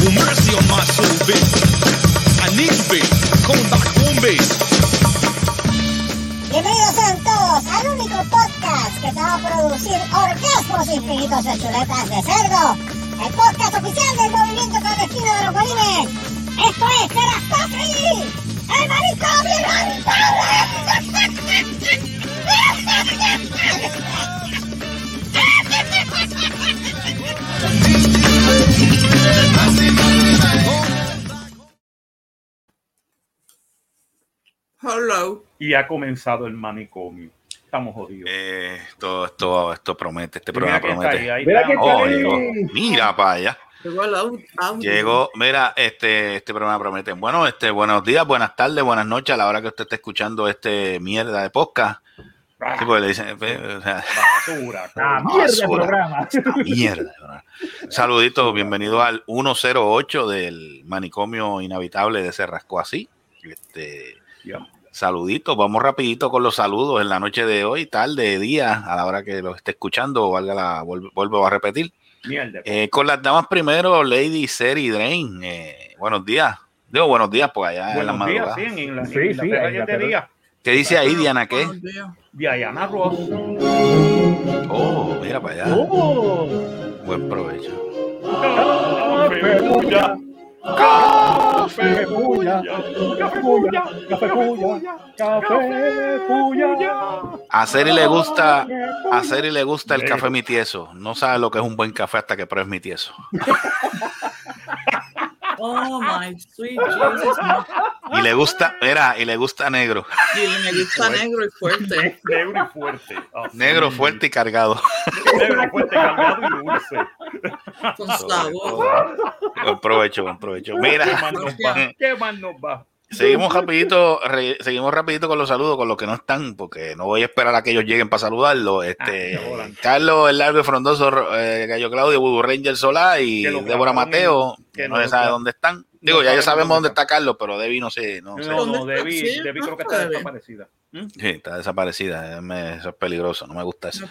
Well, mercy on my soul, baby. I need. Bienvenidos sean todos al único podcast que te va a producir orgasmos infinitos de chuletas de cerdo. El podcast oficial del movimiento clandestino de los bolines. Esto es Terastofri, el manicomio Hello. Y ha comenzado el manicomio. Estamos jodidos. Eh, esto, esto, esto promete, este Mira programa promete. ahí, ahí Mira Oh. Mira para allá. Llegó, mira, este, este programa promete. Bueno, este, buenos días, buenas tardes, buenas noches a la hora que usted esté escuchando este mierda de podcast. Sí, porque le dicen, eh, o sea, basura. Ah, coño. mierda de basura. programa. esta mierda. ¿verdad? Saluditos, bienvenido al 108 del manicomio inhabitable de Cerrasco así. Este, Ya. saluditos, vamos rapidito con los saludos en la noche de hoy, tarde, día, a la hora que lo esté escuchando, valga la, vuelvo, vuelvo a repetir. Mierda. Eh, con las damas primero, Lady Seri Drain. Eh, buenos días. Digo buenos días, pues allá en la Buenos días, madrugada. sí, en la, Sí, en sí. ¿Qué dice ahí, Diana? ¿Qué? Buenos días. Diana Ross. Oh, mira para allá. Oh, Buen provecho. café puya, café puya, café puya, café puya, café puya. A Seri le gusta, a Seri le gusta el café mi tieso. No sabe lo que es un buen café hasta que pruebes mi tieso. Oh my sweet Jesus. Y le gusta, mira, y le gusta negro. Y me gusta negro y fuerte. Negro y fuerte. Ah, Negro sí. fuerte y cargado. Negro fuerte, cargado y dulce. Con sabor. Buen provecho, buen provecho. Mira, ¿Qué más nos va? Seguimos rapidito, re- seguimos rapidito con los saludos, con los que no están, porque no voy a esperar a que ellos lleguen para saludarlo. Este, Ah, bola. Carlos, el largo y frondoso, eh, Gallo Claudio, Bubu Ranger Solá y Débora Mateo, en- que no no se sabe dónde están. Digo, no ya ya sabemos dónde está Carlos, pero Debbie no sé, no sé. Debbie, Sí, Debbie creo que ¿dónde está desaparecida. ¿Mm? Sí, está desaparecida, me- eso es peligroso, no me gusta eso.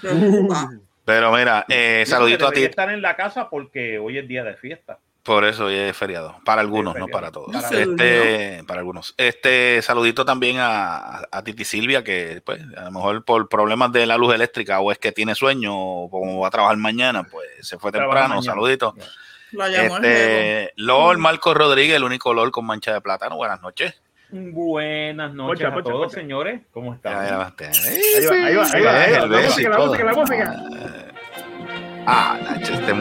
Pero mira, eh, saludito a ti, estar en la casa porque hoy es día de fiesta. Por eso hoy es feriado, para algunos, no para todos. Para este, para algunos. Este saludito también a, a Titi Silvia, que pues a lo mejor por problemas de la luz eléctrica o es que tiene sueño o como va a trabajar mañana, pues se fue temprano, saludito. La llamó. Este, Lord Marco Rodríguez, el único Lord con mancha de plátano, buenas noches. Buenas noches Pocha, a pocha, todos, pocha. señores. ¿Cómo están? Ya, ya. Ahí va, ahí va, ahí va, ahí va. El La beso y música, la todo. música, la música. Ah, Nacho, este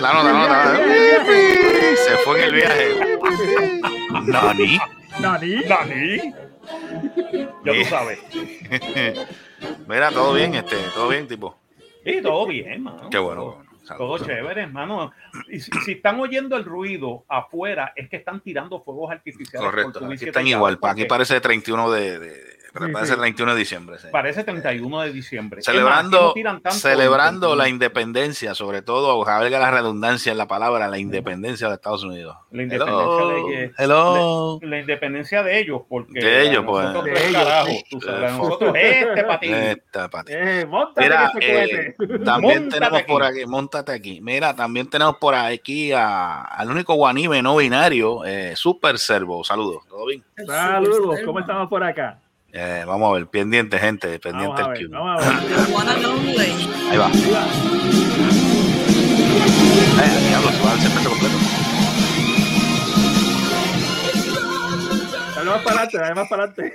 La nota, la nota. Se fue en el viaje. Nani. Nani. Dani. Ya tú sabes. Mira, todo bien, este, todo bien, tipo. Sí, todo bien, mano. Qué bueno. Todo, qué bueno. todo chévere, hermano. Y si, si están oyendo el ruido afuera, es que están tirando fuegos artificiales. Correcto. Aquí están igual. Aquí porque parece 31 de, de- Sí, parece sí. 31 de diciembre. sí. Parece 31 de diciembre. Más, Celebrando, celebrando la independencia, sobre todo, valga la redundancia en la palabra, la independencia de Estados Unidos. La independencia Hello. de Hello. la independencia de ellos, porque De ellos, nosotros pues. De ellos, carajos, sí. tú sabes, a Eh, nosotros este patín. Esta, pati. Eh, Mira, eh, también Móntate tenemos aquí. por aquí, montate aquí. Mira, también tenemos por aquí a- al único guanime no binario, eh, Super Servo. Saludos, ¿todo bien? Saludos, ¿cómo estamos por acá? Eh, vamos a ver, pendiente, gente, pendiente Vamos a ver, vamos ver. Ahí va. Eh, diablo, se va el segmento completo. Dale más para adelante, dale más para adelante.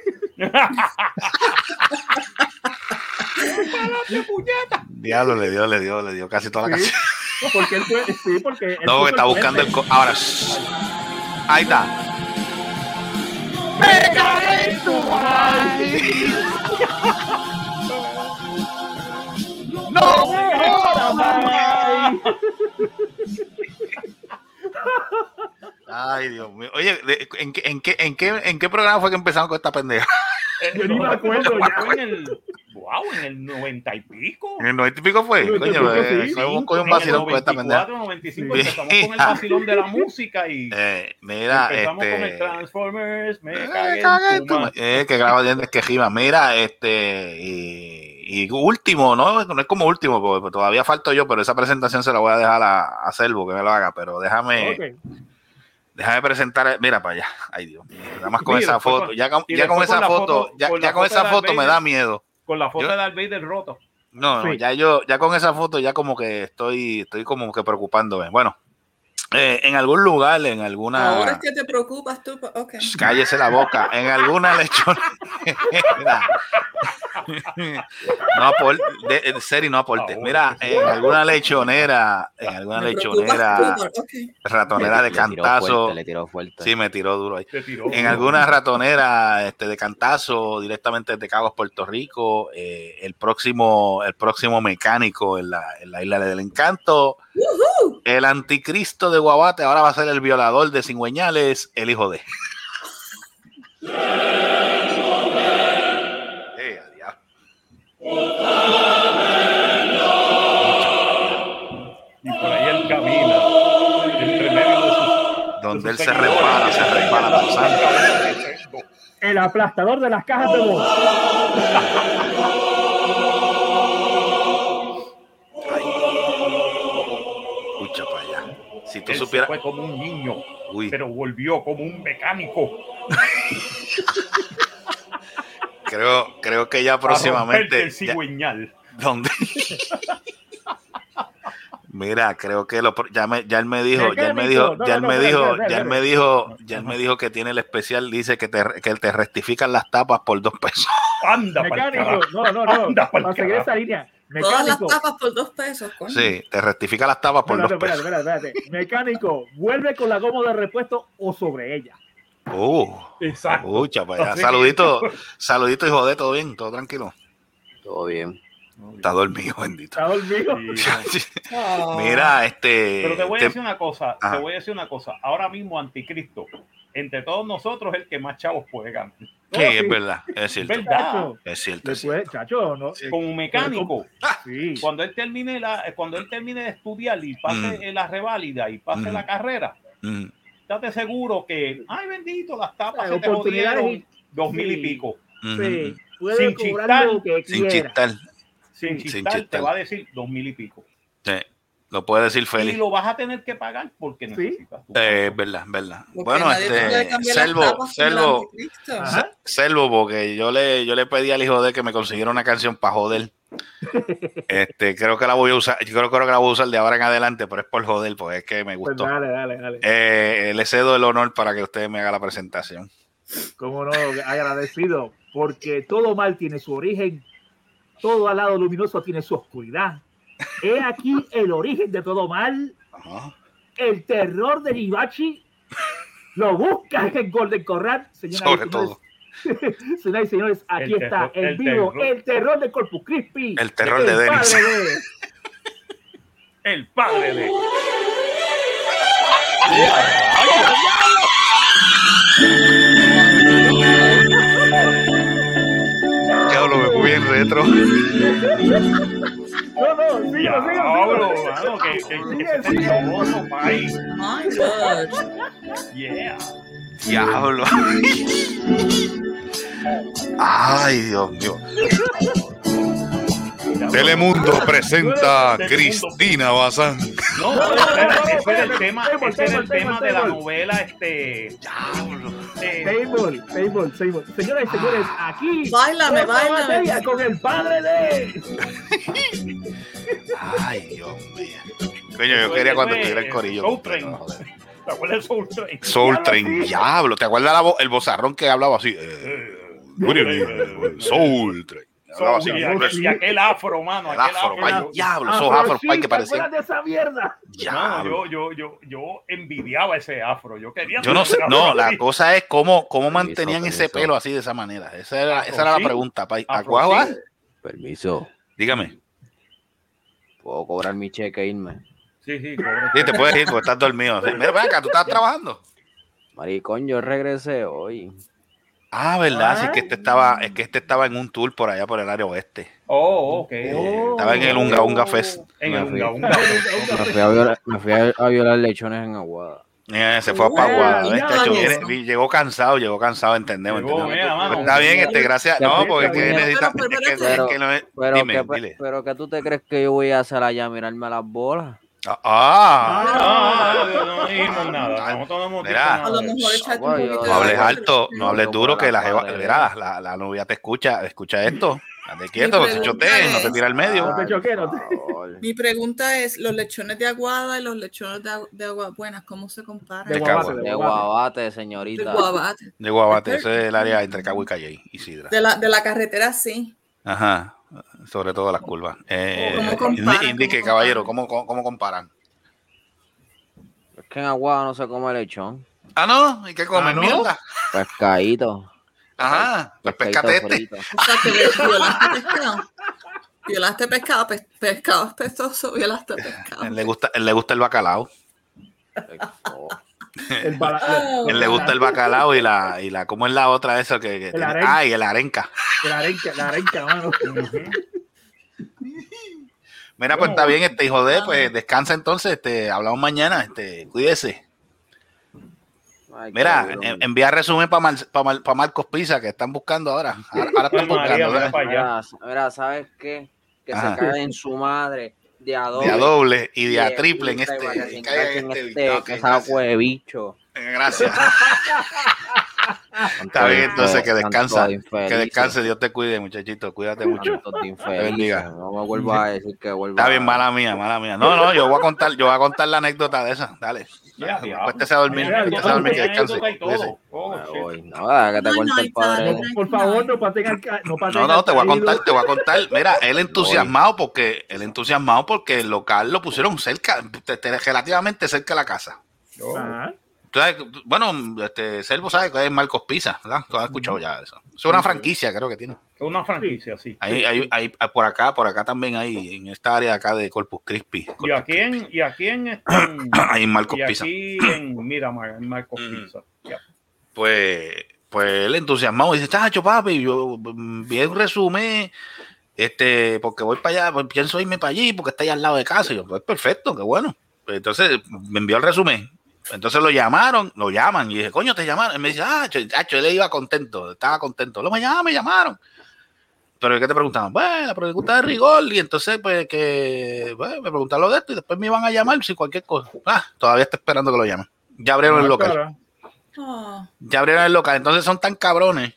Diablo, le dio, le dio, le dio casi toda la Sí. canción. Porque él fue, sí, porque él No, está el buscando el. puente. co- Ahora, shh. ahí está. ¡No me jodas, man! Ay, Dios mío. Oye, ¿en qué, en, qué, en, qué, ¿en qué programa fue que empezamos con esta pendeja? Yo ni me acuerdo ya. En el, wow, en el noventa y pico. ¿En el noventa y pico fue? Coño, eh, un En el vacilón con esta pendeja. 94, 95, Sí. empezamos con el vacilón de la música y Eh, mira, empezamos con el este. Transformers, me Eh, cagué cagué en tu eh, que graba dientes que gima. Mira, este. Y, y último, no, no es como último, porque todavía falto yo, pero esa presentación se la voy a dejar a, a Selvo que me lo haga, pero déjame, Ok. déjame presentar, mira para allá, ay Dios nada más con Sí, esa foto, con- ya con, ya esa foto, foto- ya, ya con esa foto me da miedo. Con la foto Yo- de Darth Vader roto. No, no, ya yo, ya con esa foto, ya como que estoy, estoy como que preocupándome. Bueno, eh, en algún lugar, en alguna. Ahora es que te preocupas tú. pa- Ok. Shh, Cállese la boca. En alguna lechonera. no aporte, de, en serio, no aporte. Mira, en alguna lechonera, en alguna Me lechonera, tú, ratonera de Le tiró cantazo. fuerte, le tiró fuerte. Sí, me tiró duro ahí. Tiró. En alguna ratonera este, de cantazo, directamente de Cagos, Puerto Rico, eh, el próximo, el próximo mecánico en la, en la isla del encanto, el anticristo de Guabate, ahora va a ser el violador de cingüeñales, el hijo de. Eh, adiós. Y por ahí él camina. Entre medio de sus. Donde de él se resbala, se sangre. El aplastador de las cajas de voz. Si tú Él supieras. fue como un niño, Uy, pero volvió como un mecánico. creo, creo que ya próximamente. el ya- cigüeñal. ¿Dónde? Mira, creo que lo, ya, me, ya él me dijo, ya él me dijo, ya él me dijo, ya él me dijo, ya él me dijo que tiene el especial, dice que te, que te rectifican las tapas por dos pesos. Anda, Mecánico. No, no, no. Anda Para seguir esa línea. Todas las Mecánico. tapas por dos pesos, coño. Sí, te rectifica las tapas por Espérate, dos espérate, pesos. espérate, espérate. Mecánico, vuelve con la goma de repuesto o sobre ella. Uh, Exacto. escucha para allá. Así Saludito, saludito hijo de todo bien, todo tranquilo. Todo bien. Está dormido, bendito. Está dormido. Sí. Ah. Mira, este. Pero te voy a te- decir una cosa, Ajá. te voy a decir una cosa. Ahora mismo Anticristo, entre todos nosotros, es el que más chavos puede ganar. sí, es verdad, es cierto. Es cierto. es cierto. chacho, no. eh, Como mecánico, Sí. cuando él termine la, cuando él termine de estudiar y pase Mm. eh, la reválida y pase Mm. la carrera, Mm, estate seguro que, ay bendito, las tapas Hay se te jodieron dos mil y sí. pico. mm, Sí, mm. puede Sin chistar, lo que Sin chistar. Sin Sin chistar, te va a decir dos mil y pico. Sí, lo puede decir Y Félix. lo vas a tener que pagar porque necesitas tu Eh, es verdad, es verdad. Porque Bueno, este, Selvo, Selvo. Selvo, porque yo le, yo le pedí al hijo de que me consiguiera una canción para joder. Este, creo que la voy a usar, yo creo, creo que la voy a usar de ahora en adelante, pero es por joder, porque es que me Pues gustó. dale, dale, dale. Eh, le cedo el honor para que usted me haga la presentación. Cómo no, agradecido, porque todo mal tiene su origen, todo al lado luminoso tiene su oscuridad. He aquí el origen de todo mal, Ajá. el terror de Hibachi. Lo busca en Golden Corral, señoras y Sobre señores. todo, Señoras y señores, aquí El está terror- en el vivo terror. el terror de Corpus Christi. El terror de Dennis. padre de- El padre de. Diablo, me fui bien retro. No, no, Diablo, que, que, que Sigue, ese sigue. tenebroso país. My God. Yeah. Diablo. Ay, Dios mío. Telemundo presenta. Cristina Bazán. No, No, no, ese era, no, no, ese era el tema, ese era el tema de la novela, este. eh, Table, table, table. Señoras y señores, aquí. Báilame, báilame. Con el padre de. Ay, Dios mío. Coño, yo quería cuando estuviera el corillo. ¿Te acuerdas de Soul Train? Soul Train, diablo. ¿Te acuerdas la vo- el bozarrón que hablaba así? Eh, good evening, Soul Train. Hablaba así. Y, aquel, y aquel afro, mano. El aquel afro, yo- diablo, esos afros, sí, que ¿te parecían. de esa mierda? Mano, yo, yo, yo, yo envidiaba ese afro. Yo quería. Yo no sé, no, afro la así. cosa es cómo, cómo Permiso, mantenían ese permiso. pelo así de esa manera. Esa era, Afro, esa era la pregunta, pay. ¿A Afro, cuál va? sí. Permiso. Dígame. ¿Puedo cobrar mi cheque e irme? Sí, sí, pobre. Sí, te puedes ir porque estás dormido. Mira, ven acá, tú estás trabajando. Maricón, yo regresé hoy. Ah, verdad, sí Ah. que este estaba, es que este estaba en un tour por allá por el área oeste. Oh, ok. Oh. Estaba en el Unga Unga Fest. En Me el fui. Unga Unga. Me fui a violar, me fui a, a violar lechones en Aguada. Eh, se fue a Wow, Paguada. ¿ves, ya, chacho? eso. Viene- llegó cansado, llegó cansado, entendemos. Llegó, entendemos. mira, mano. Está bien, este, gracias. No, porque es que Pero, necesita. pero, es que- es pero, que no es- Pero, Dime, ¿qué, dile. pero ¿qué tú te crees que yo voy a hacer allá? ¿Mirarme las bolas? Ah, ah, Ah, no, no dijimos nada. Nosotros no hemos Mira. A lo mejor un no hables alto, no hables duro, que la, verá, la, la novia te escucha, escucha esto. Date quieto, no se pregunta chotee, no te tira al medio. No te choques, no te-. Mi pregunta es, los lechones de aguada y los lechones de, agu- de agua buenas, ¿cómo se comparan? De guabate, de guabate. guabate, De señorita. guabate. De Guabate, ese es el área entre Cagua y Calle, Isidra. De la, de la carretera, sí. Ajá, sobre todo las curvas. Eh, indi- indique, ¿Cómo caballero? ¿cómo, cómo, cómo comparan? Es que en Aguada no se come lechón. Ah, no, ¿y qué comen? Ah, ¿no? Mierda. Pescadito. Ajá, pues pescate este. frito. O sea, que violaste pescado. Violaste pescado, pe- pescado es pestoso, violaste pescado. Él le gusta, él le gusta el bacalao. El bala- Oh. Él le gusta el bacalao y la, y la, ¿cómo es la otra esa que, que tiene? arenca. Ay, el arenca. La arenca, la arenca, mano. Mira, pues está bien, este hijo de, pues descansa entonces, este, hablamos mañana, este, cuídese. ay, Mira, envía resumen para Marcos Pisa, que están buscando ahora. Ahora, ahora están María, buscando, mira ¿sabes qué? Que Ajá. se cae en su madre de a doble. de a doble y de a triple en este. en encaje en este- este saco de bicho. Gracias. Está bien, entonces que descansa. Que descanse, Dios te cuide, muchachito. Cuídate mucho. Te bendiga. No me vuelvas a decir que vuelva. Está bien, mala mía, mala mía. No, no, yo voy a contar, yo voy a contar la anécdota de esa. Dale. Ya, diablo. Acuéstese a dormir, Mira, acuéstese a dormir, que descanse. Oh, Por favor, no paten al no No, no, te voy a contar, te voy a contar. Mira, él entusiasmado porque, él entusiasmado porque el local lo pusieron cerca, te- te- relativamente cerca de la casa. Ajá. Bueno, este, Servo sabe que es Marcos Pisa, ¿verdad? Has escuchado ya eso. Es una franquicia, creo que tiene. Es una franquicia, sí. Ahí, ahí, ahí, por acá, por acá también hay, en esta área acá de Corpus Christi. Y aquí en, y aquí en, este, Ahí en Marcos y Pisa. aquí en en Marcos Mm. Pisa. Ya. Pues, pues él entusiasmado dice, Tacho, papi, yo mm, vi un resumen, este, porque voy para allá, pues, pienso irme para allí, porque está ahí al lado de casa. Y yo, pues perfecto, qué bueno. Pues, entonces me envió el resumen. Entonces lo llamaron, lo llaman, y dije, coño, te llamaron. Y me dice, ah, chacho, él iba contento, estaba contento. Lo me llamaron, me llamaron. Pero ¿qué te preguntaban? Bueno, la pregunta de rigor, y entonces, pues, que, bueno, me preguntaron lo de esto, y después me iban a llamar si cualquier cosa. Ah, todavía está esperando que lo llamen. Ya abrieron el local. Cara. Oh, Ya abrieron el local. Entonces son tan cabrones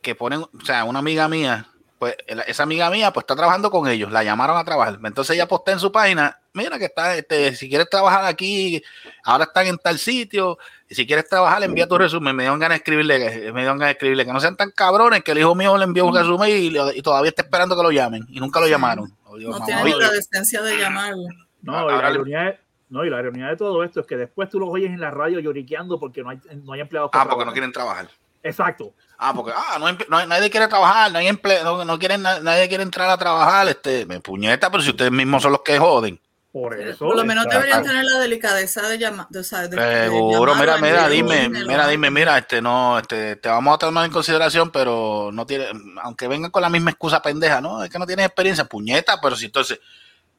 que ponen, o sea, una amiga mía, pues esa amiga mía, pues está trabajando con ellos. La llamaron a trabajar. Entonces ella postea en su página, mira que está, este, si quieres trabajar aquí, ahora están en tal sitio. Y si quieres trabajar, envía tu resumen. Me dieron ganas de escribirle, me dieron ganas de escribirle que no sean tan cabrones que el hijo mío le envió un resumen y, y todavía está esperando que lo llamen. Y nunca lo llamaron. No mamá, tiene oye, ni la decencia de llamarlo. No, y Ahora la, ironía de, no, y la ironía de todo esto es que después tú los oyes en la radio lloriqueando porque no hay, no hay empleados. ah, porque no quieren trabajar. Exacto. Ah, porque ah, no, no hay- nadie quiere trabajar, no hay emple- no, no quieren, na- nadie quiere entrar a trabajar, este, me puñeta, pero si ustedes mismos son los que joden. Por eso. Por lo menos deberían tener la delicadeza de llamar. De, o sea, de- de Seguro, mira, mira, dime, mira, dime, mira, este, no, este, te vamos a tomar en consideración, pero no tiene, aunque vengan con la misma excusa pendeja, no, es que no tienes experiencia, puñeta, pero si entonces,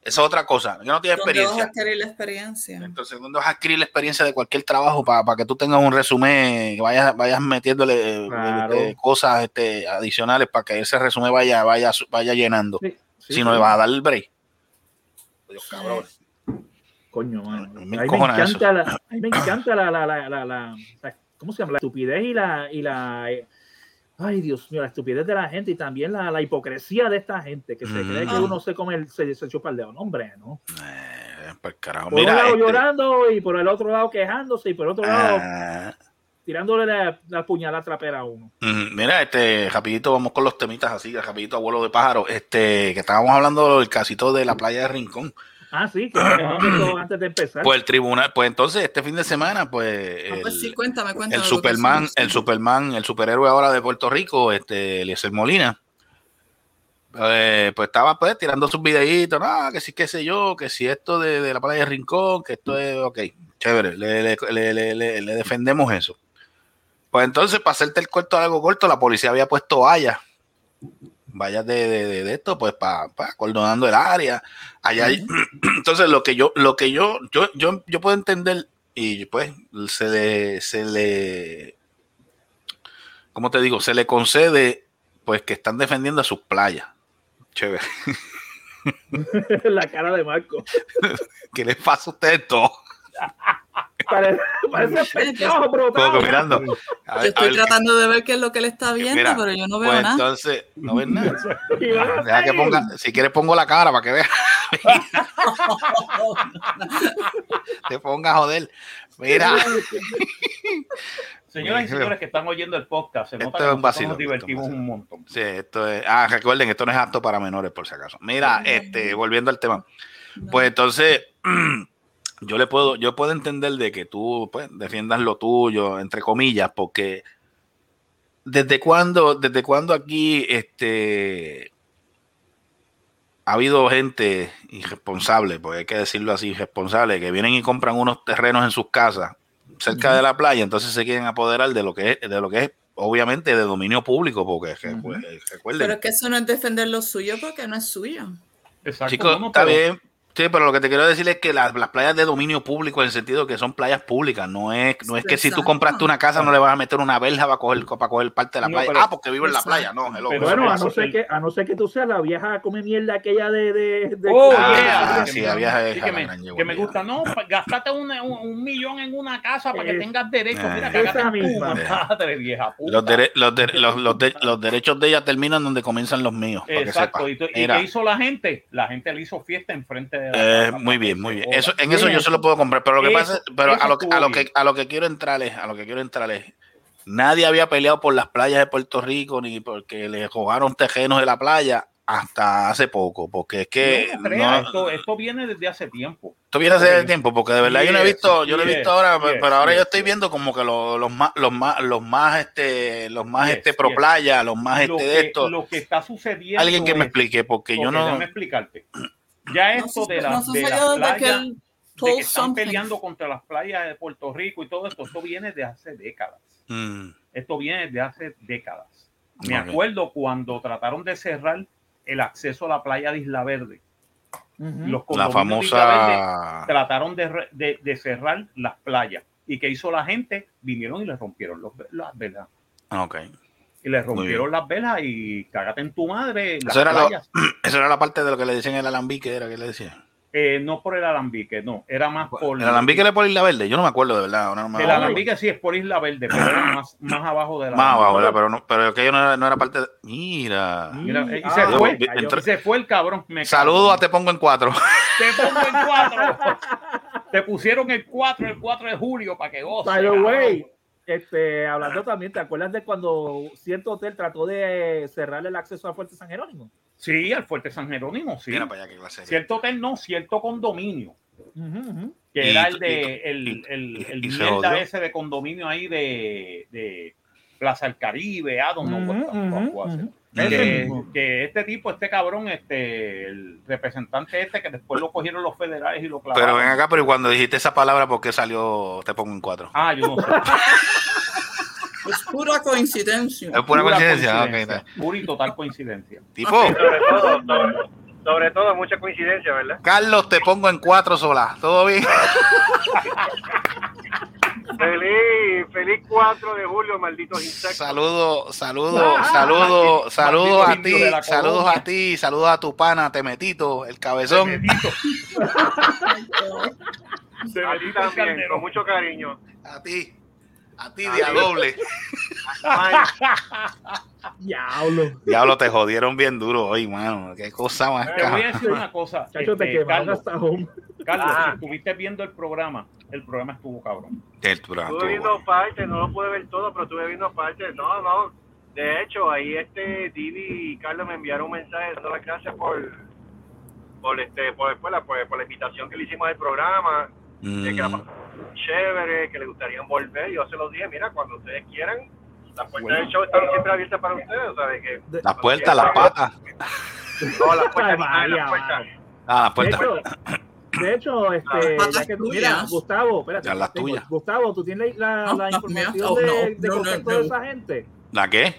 esa es otra cosa, que no tienes ¿Dónde vas a adquirir la experiencia? Entonces, ¿dónde vas a adquirir la experiencia de cualquier trabajo para que tú tengas un resumen, que vayas, vayas metiéndole eh, Claro. este, cosas este, adicionales para que ese resumen vaya, vaya, vaya llenando? Sí, sí, si no le sí. vas a dar el break. Dios, cabrón. Coño, mano. Me A mí me encojona eso. encanta, la, me encanta la, la, la, la, la- la- ¿cómo se llama? La estupidez y la, y la, ay Dios mío, la estupidez de la gente y también la, la hipocresía de esta gente que se cree que Ah. uno se come, el- se, se chupa el dedo. No, hombre, ¿no? Eh, pues carajo. Por Mira, un lado este, llorando y por el otro lado quejándose y por el otro lado ah, tirándole la, la puñalada trapera a uno. mira, este, rapidito, vamos con los temitas así, rapidito, abuelo de pájaro. Este, que estábamos hablando del casito de la playa de Rincón. Ah, sí, que antes de empezar. Pues el tribunal, pues entonces este fin de semana, pues Ah, el, pues sí, cuéntame, cuéntame. el Superman, el Superman, el superhéroe ahora de Puerto Rico, este, Eliezer Molina, eh, pues estaba pues tirando sus videitos, no, que sí, qué sé yo, que si esto de, de la playa de Rincón, que esto es, ok, chévere, le- le- le- le defendemos eso. Pues entonces, para hacerte el cuento algo corto, la policía había puesto vallas, vallas de, de, de- de esto, pues para acordonando el área. Allá entonces lo que yo, lo que yo, yo, yo, yo puedo entender y pues se le, se le, ¿cómo te digo? Se le concede pues que están defendiendo a sus playas. Chévere. la cara de Marco. ¿Qué les pasa a ustedes todos? Parece, parece pescado, bro. Como que mirando. A Yo a estoy ver, tratando de ver qué es lo que él está viendo, Mira, pero yo no veo pues nada. entonces, no ves nada. Deja que ponga, si quieres pongo la cara para que veas. Te ponga a joder. Mira, Señoras y señores que están oyendo el podcast, se Esto nota es que un vacilo, nos divertimos esto es un un montón. sí, esto es, ah, recuerden, esto no es apto para menores, por si acaso. Mira, este, volviendo al tema. Pues entonces, yo le puedo, yo puedo entender de que tú pues, defiendas lo tuyo, entre comillas, porque desde cuándo, desde cuándo aquí este ha habido gente irresponsable, porque hay que decirlo así, irresponsable, que vienen y compran unos terrenos en sus casas cerca de la playa, entonces se quieren apoderar de lo que es, de lo que es obviamente de dominio público, porque pues, recuerden, Pero es que eso no es defender lo suyo porque no es suyo. Exacto. Chicos, no, no, está pero- bien. Sí, pero lo que te quiero decir es que las, las playas de dominio público, en el sentido que son playas públicas, no es, no es que si tú Exacto. compraste una casa no le vas a meter una verja para coger, para coger parte de la No, playa. pero- ah, porque vivo en la Exacto. playa. No, hello. Pero- Bueno, a no, ser que, a no ser que tú seas la vieja come mierda aquella de. de, de- Oh, Ah, yeah. sí, que, la me, gran que me gusta. No, gastate un, un, un millón en una casa para que Es- tengas derecho. Mira, Esa misma. madre, vieja puta. Los, dere- los, de- los, los de- los derechos de ella terminan donde comienzan los míos. para que Exacto. sepa. ¿Y, tú- y Mira, qué hizo la gente? La gente le hizo fiesta enfrente de eh, muy bien, muy bien. Eso, en eso yo se lo puedo comprar. Pero lo que pasa, pero a lo, que- a lo que a lo que quiero entrar es, a lo que quiero entrar es, nadie había peleado por las playas de Puerto Rico ni porque le jugaron terrenos de la playa hasta hace poco, porque es que No, no crea, no- esto, esto viene desde hace tiempo. Esto viene hace Ok. tiempo, porque de verdad yo no he visto, yo lo he visto ahora, pero ahora yo estoy viendo como que los, los más, los más, los más este, los más este pro playa, los más Lo este de esto. lo que está sucediendo. Alguien que me explique, porque yo no. déjame explicarte. Ya No esto de, suce- la, no de sucedió las que playas, de que están something. peleando contra las playas de Puerto Rico y todo esto, esto viene de hace décadas. Mm, Esto viene de hace décadas. Me acuerdo cuando trataron de cerrar el acceso a la playa de Isla Verde. Los la condominios de Isla Verde famosa. trataron de, de- de cerrar las playas. ¿Y qué hizo la gente? Vinieron y les rompieron los, las velas. Ah, Ok. Y les Muy rompieron las velas y cágate en tu madre. Eso era lo-. Eso era la parte de lo que le decían el alambique, era que le decían. Eh, no por el alambique, no. Era más por. El alambique era por Isla Verde, yo no me acuerdo de verdad. ahora no me El acuerdo. alambique sí es por Isla Verde, pero era más, más abajo de la. Más abajo, ¿verdad? Pero, no, pero aquello no era, no era parte de... Mira. Mira, y Ah, se fue. yo- Entró- Y se fue el cabrón. me Saludo a Te Pongo en Cuatro. Te pongo en cuatro. Te pusieron el 4, el 4 de julio para que goce. By the way, este, hablando también, ¿te acuerdas de cuando cierto hotel trató de cerrar el acceso al Fuerte San Jerónimo? Sí, al Fuerte San Jerónimo, sí. Mira para allá qué clase de- Cierto hotel no, cierto condominio. Ujú, ujú. Que Y- era el de y- el, y- el, el y se mierda ese de condominio ahí de, de Plaza del Caribe, what the fuck ujú, was it. ujú. Que, este tipo, este cabrón, este, el representante este, que después lo cogieron los federales y lo clavaron. Pero ven acá, pero cuando dijiste esa palabra, ¿por qué salió Te Pongo en Cuatro? Ah, yo no sé. Es pura coincidencia. Es pura coincidencia. ok, está. Pura y total coincidencia. Tipo, Sobre todo, sobre, sobre todo, mucha coincidencia, ¿verdad? Carlos, te pongo en cuatro sola. ¿Todo bien? Feliz, feliz 4 de julio, malditos insectos. Saludo, saludo, saludo, saludos a Maldito indio ti, de la saludos a ti, saludos a tu pana, Temetito, el cabezón. Temetito. A ti también, con mucho cariño. A ti, a ti, día doble. Diablo. Diablo, te jodieron bien duro hoy, mano. Qué cosa más Te voy a decir una cosa. Chacho, te este, quemaron Carlos, hasta home. Carlos, Ah. si estuviste viendo el programa, el programa estuvo cabrón. Estuve viendo bueno. partes, no lo pude ver todo, pero estuve viendo partes. No, no. De hecho, ahí este Divi y Carlos me enviaron un mensaje dando las gracias por por este por, por la, por, por la invitación que le hicimos al programa, de que la Mm, chévere, que le gustaría volver. Yo se los dije, mira, cuando ustedes quieran, las puertas Bueno. del show están siempre abiertas para ustedes, ¿sabes? Que, Las puertas, las patas. No, las puertas. Ah, las De puertas. De hecho, este, ya que mira, tuyas. Gustavo, espérate, Ya las tengo- tuyas. Gustavo, tú tienes la, No, la información de, no, de no, contacto no. de esa gente. ¿La qué?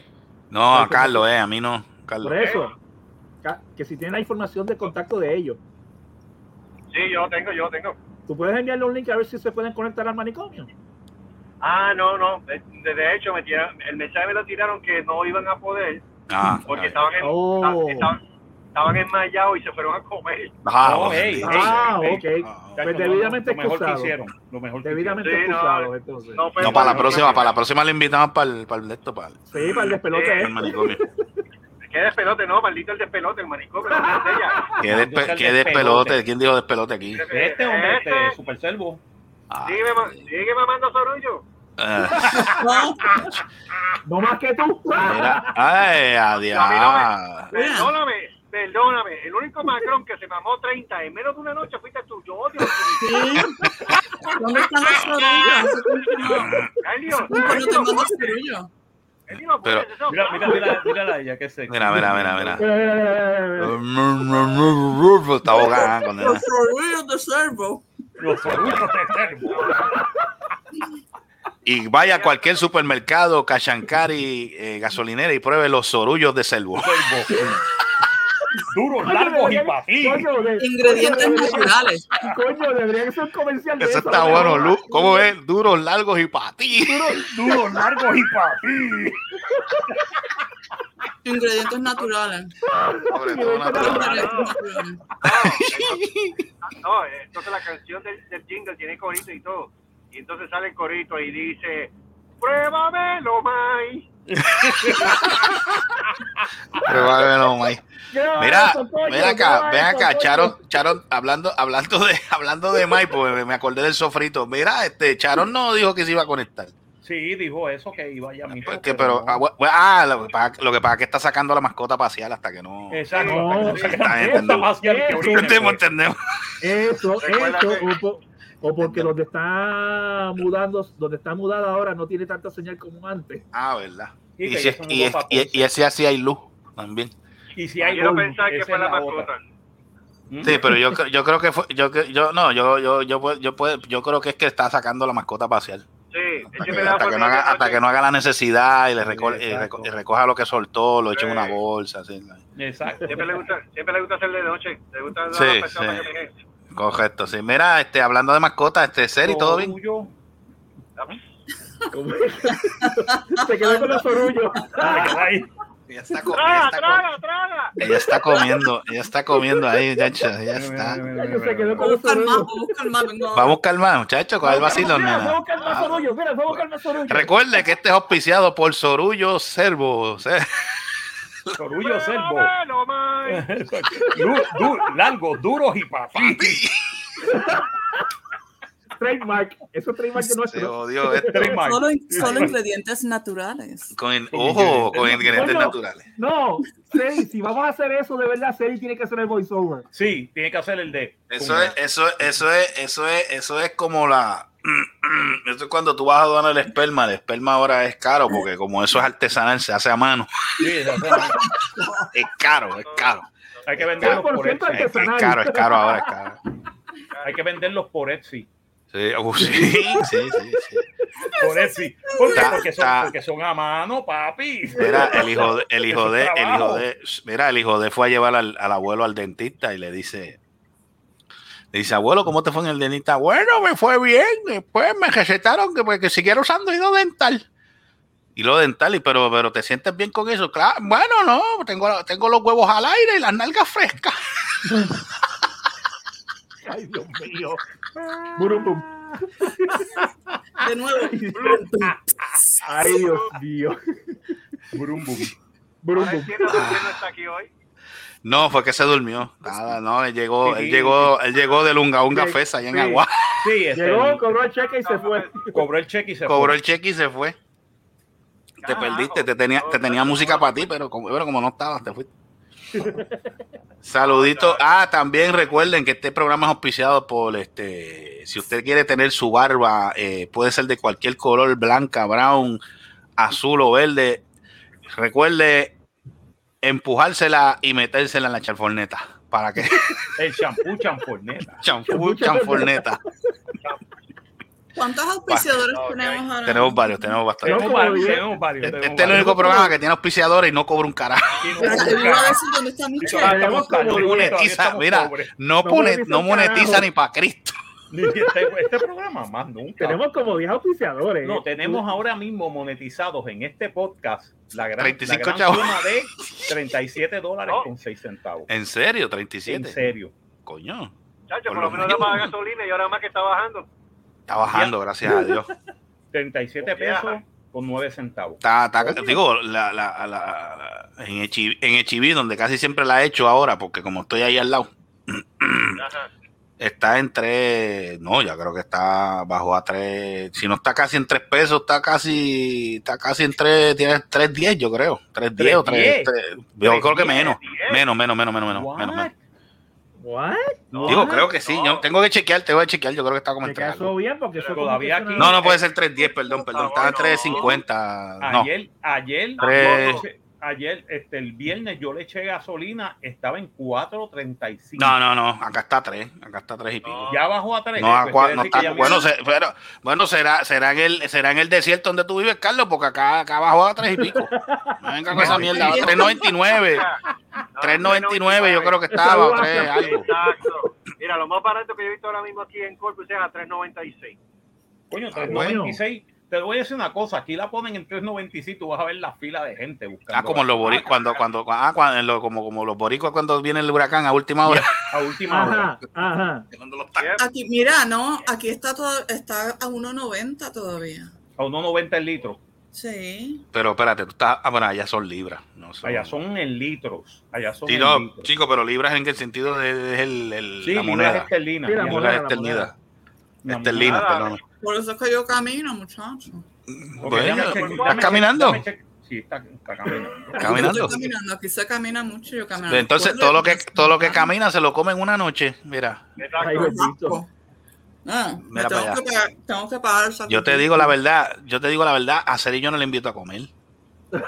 No, a Carlos, eh, a mí no. Carlos. Por eso, que si tienen la información de contacto de ellos. Sí, yo lo tengo, yo lo tengo. ¿Tú puedes enviarle un link a ver si se pueden conectar al manicomio? Ah, no, no. De, de hecho, me tiraron, el mensaje me lo tiraron que no iban a poder Ah, porque estaban, en, Oh. estaban, estaban enmayados y se fueron a comer. ah, ey, Ah, ok. ey. Pues debidamente lo mejor que hicieron. Lo mejor que Debidamente Sí, no, excusados, entonces. No, fue No, para la próxima, para la próxima le invitamos para el, para el, esto, para el, Sí, para el despelote. Sí. ¿eh? el manicomio. ¿Qué despelote? No, maldito el despelote, el manicomio, no es de ella. ¿Qué, despe- qué despelote? ¿Quién dijo despelote aquí? Este hombre, este Este. Super Servo. Ah, Sigue, ma- sigue mamando sorullo. eh, No más que tú. mira, ay, adiós. Perdóname, perdóname. El único macrón que se mamó 30 en menos de una noche fuiste tú. Yo odio. Sí. ¿Dónde están Elio. Elio, Pero- Mira, mira, mira, mírala a ella, que se. Mira, mira, mira, mira. Está abogada, condena. Los sorullos de servo. Los sorullos de Servo. Y vaya a cualquier supermercado, Cachancari, eh, gasolinera y pruebe los sorullos de Selvo. Duros, largos y de- Ingredientes coño, naturales. Coño, debería ser comercial de Eso eso. está ¿no? bueno, Lu. ¿Cómo es? Duros, largos y para ti. Duros, largos y patín. Ingredientes naturales. Sobre todo naturales. No, entonces la canción del, del jingle tiene corito y todo. Y entonces sale el corito y dice, pruébamelo, May. Pruébamelo, May. ¿Qué va Mira, ven ¿Qué acá, ven acá, coño? Charon, Charon, hablando, hablando de, hablando de May, pues me acordé del sofrito. Mira, este, Charon no dijo que se iba a conectar. Sí, dijo eso que iba ya mismo. Pues que, pero, ah, ah, lo que pasa, lo que pasa es que está sacando la mascota pasear hasta que no. Exacto. No, hasta que no fiesta entendemos. Eso. ahorita Entendemos, o, po- o porque donde está mudando, donde está mudada ahora no tiene tanta señal como antes. Ah, verdad. Y si- y, pa' y, y ese así hay luz también. Y si hay Quiero gol, pensar que fue es la otra. mascota. Sí, pero yo, yo creo que fue, yo, yo no, yo, yo, yo, puedo- yo, puedo- yo creo que es que está sacando la mascota pasear. Sí, Hasta que, hasta que no haga, hasta que no haga la necesidad y le reco- y reco- y recoja lo que soltó, lo eche en Sí. una bolsa. Así. Exacto. Siempre le gusta, siempre le gusta hacer de noche. Le gusta Sí, la sí. Correcto, sí. Mira, este, hablando de mascotas, este, Seri, ¿todo bien? Se quedó con los orullos. Ahí. Ella está, Traga, traga, traga. ella está comiendo, ella está comiendo ahí, chacho, ella está. más, más. Vamos a calmar, muchachos, con el vacilón, Mira, buscar más buscar más. Recuerde que este es auspiciado por Sorullo Servo. ¿Sí? Orgullo servo. Du- du- largos, duros y patín. Trademark. Eso es trademark de nuestro. Solo, solo ingredientes naturales. Con, ojo, con ingredientes Coño. naturales. No, Seri, si vamos a hacer eso, de verdad, Seri tiene que hacer el voiceover. Sí, tiene que hacer el de. Eso es, eso, es- eso es, eso es, eso es como la. Eso es cuando tú vas a donar el esperma. El esperma ahora es caro porque como eso es artesanal, se hace a mano. Sí, es. Es caro, es caro. Hay que venderlos por 100% Etsy. Es, caro, es caro ahora, es caro. Hay que venderlos por Etsy. Sí, uh, sí, sí, sí, sí. Por Etsy. ¿Por qué? Porque son, está- porque son a mano, papi. Mira, el hijo de, el hijo de, el hijo de, mira, el hijo de fue a llevar al, al abuelo al dentista y le dice, le dice, abuelo, ¿cómo te fue en el dentista? Bueno, me fue bien, después me recetaron que, pues, que siguiera usando hilo dental. Hilo dental, y pero, pero te sientes bien con eso. Claro, bueno, no, tengo, tengo los huevos al aire y las nalgas frescas. Ay, Dios mío. Burum, bum. De nuevo. Ay, Dios mío. Brum, bum. Burum, Ahora bum. entiendo por qué no está aquí hoy. No, fue que se durmió. Nada, no, él llegó, Sí. él llegó, él llegó de Lunga Unga Sí, Fesa allá en sí. Agua. Sí, este, Llegó, cobró el cheque y se fue. cobró el cheque y se Cobró fue. el cheque y se fue. Te perdiste, te tenía, te tenía música para ti, pero como, pero como no estabas, te fuiste. Saludito. Ah, también recuerden que este programa es auspiciado por este. Si usted quiere tener su barba, eh, puede ser de cualquier color, blanca, brown, azul o verde. Recuerde empujársela y metérsela en la chanforneta. Para que El champú champorneta. champú, chanforneta. ¿Cuántos auspiciadores tenemos ahora? Tenemos varios, tenemos bastantes. Tenemos varios, diez. tenemos varios. Este tenemos es el único varios. programa que tiene auspiciadores y no cobra un carajo. No- dónde está Michelle. mira. No, No pone, monetiza no monetiza ni para Cristo. Ni Este, este programa más nunca. Tenemos como 10 auspiciadores. No, tenemos ahora mismo monetizados en este podcast la gran, 35 la gran suma de 37 dólares No. con 6 centavos. ¿En serio? En 37. serio. Coño. Chacho, Por por lo menos menos. da para gasolina y ahora más que está bajando. Está bajando, gracias a Dios. 37 pesos con 9 centavos. Está, está- digo, la, la, la- en, Echi- en Echiví, donde casi siempre la he hecho ahora, porque como estoy ahí al lado, Ajá está en no, ya creo que está bajo a tres si no está casi en tres pesos, está casi, está casi en 3, tiene 3.10 yo creo, 3.10 o 3, 3, yo creo que menos, menos, menos, menos, menos, What? menos, menos. No, Digo, creo que sí. Yo tengo que chequear, tengo que chequear. Yo creo que está como en bien. No, no puede ser 3.10, perdón, perdón. Ah, no. Ayer, ayer ayer, este, el viernes yo le eché gasolina, estaba en 4.35. no, no, no, acá está tres, acá está tres y pico. Ya bajó a 3. No, a cua- no está- bueno, se- pero- bueno, será, será en el, será en el desierto donde tú vives, Carlos, porque acá, acá abajo a tres y pico. No venga con esa mierda, a 3.99, 3.99 yo creo que estaba, o tres algo. Exacto. Mira, lo más barato que yo he visto ahora mismo aquí en Corpus es a 3.96. Coño, Ah, 3.96. Te voy a decir una cosa, aquí la ponen en 3.96, tú vas a ver la fila de gente buscando. Ah, como los boricuas, cuando, cuando, ah, cuando, como, como los boricuas cuando viene el huracán a última hora. A última hora. Ajá, los. Aquí, mira, no, aquí está todo, está a 1.90 todavía. A 1.90 el litro. Sí. Pero espérate, tú estás, ah, bueno, allá son libras. No son, Allá son en litros. Allá son Sí, en no, litros. chico, pero libras en el sentido de, de- es el, el- Sí, la libras moneda. esterlinas. Sí, la moneda. Libras esterlinas. La moneda. perdón. Por eso es que yo camino, muchacho. Bueno, ¿estás caminando? Sí, está, está caminando. Caminando. Estoy caminando. Aquí se camina mucho, yo camino. Entonces, todo lo que todo lo que camina se lo come en una noche. Mira, Ay, Exacto. me Mira tengo, para allá. que pagar, tengo que pagar el yo te digo la verdad, yo te digo la verdad, a Seri yo no le invito a comer.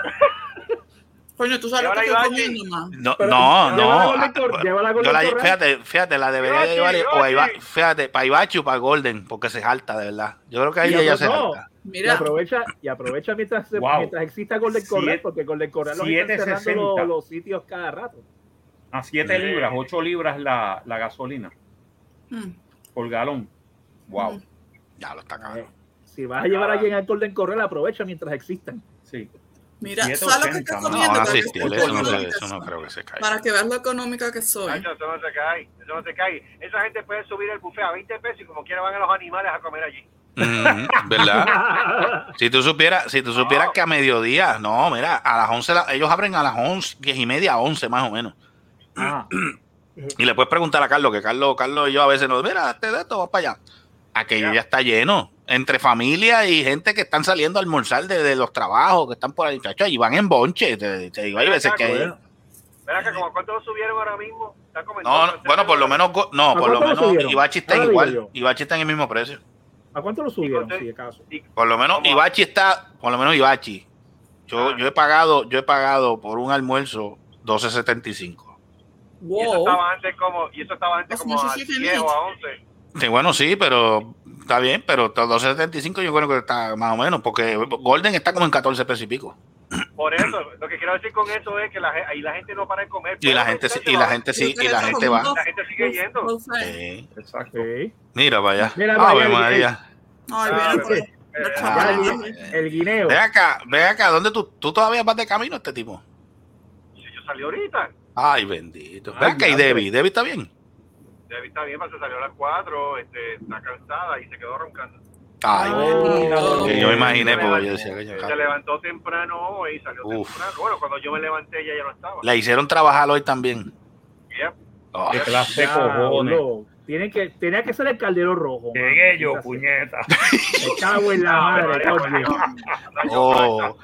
Coño, tú sabes Y lo que estoy comiendo. No, Pero no, no. ah, la, correo. fíjate, fíjate, la debería de llevar o a Iba- fíjate, para Ibachi o para Golden, porque se jalta, de verdad. Yo creo que ahí Y ella se jalta. Y Mira, aprovecha, y aprovecha mientras, Wow. mientras exista Golden Corral, porque Golden Corral los están cerrando 7.60. los, los sitios cada rato. A 7 libras, 8 libras la, la gasolina mm, por galón. Wow. mm. Ya lo está cabrón. Si vas a llevar a alguien al Golden Corral, aprovecha mientras existan. Sí. Mira, 7.80, ¿sabes lo que estoy. No, comiendo? para, que, asistir, eso no, eso no creo que se caiga. para que veas lo económica que soy. Eso no se cae, eso no se cae. Esa gente puede subir el buffet a 20 pesos y como quiera van a los animales a comer allí. ¿Verdad? Si tú supieras, si tú supieras No. que a mediodía, no, mira, a las 11, la- ellos abren a las 11, 10 y media, 11 más o menos. Ah, Y le puedes preguntar a Carlos, que Carlos, Carlos y yo a veces nos, mira, este de esto, va para allá. Aquello Ya. ya está lleno, entre familia y gente que están saliendo a almorzar de, de los trabajos, que están por ahí, chacho, y van en bonche. Te, te digo, hay veces que... Bueno, Verá que como cuánto lo subieron ahora mismo, está No, no, 12 bueno, por lo menos, no, ¿A por lo menos? Ibachi está Ahora igual. Ibachi está en el mismo precio. ¿A cuánto lo subieron, si de caso? Por lo menos ¿Cómo? Ibachi está, por lo menos Ibachi. Yo, Ah. yo he pagado, yo he pagado por un almuerzo 12.75. Y eso Wow. estaba antes como, y eso estaba antes como a 10 feliz. o a 11. Sí, bueno, sí, pero está bien, pero 12.75 yo creo que está más o menos, porque Golden está como en 14 pesos y pico. Por eso, lo que quiero decir con eso es que la, ahí la gente no para de comer. Y la gente, sí- y la gente sí, y la gente va. La gente sigue yendo. Sí. exacto. Sí. Mira para allá. Mira para allá, María. Ay, Ah, el, el guineo. Ve acá, ve acá, ¿dónde tú, tú todavía vas de camino este tipo? Si yo salí ahorita, Ay, bendito. Ve acá y. Debbie, Debbie está bien. Debbie está bien, pero se salió a las 4, este, está cansada y se quedó roncando. Ay, Oh. yo me imaginé porque yo decía que yo- Se levantó temprano hoy y salió Uf. temprano. Bueno, cuando yo me levanté ella ya no estaba. La hicieron trabajar hoy también. Yep. Oh, Qué clase Ya, cojones. Tiene que, tenía que ser el caldero rojo. Llegué yo, puñeta. Me cago en la madre, coño. oh,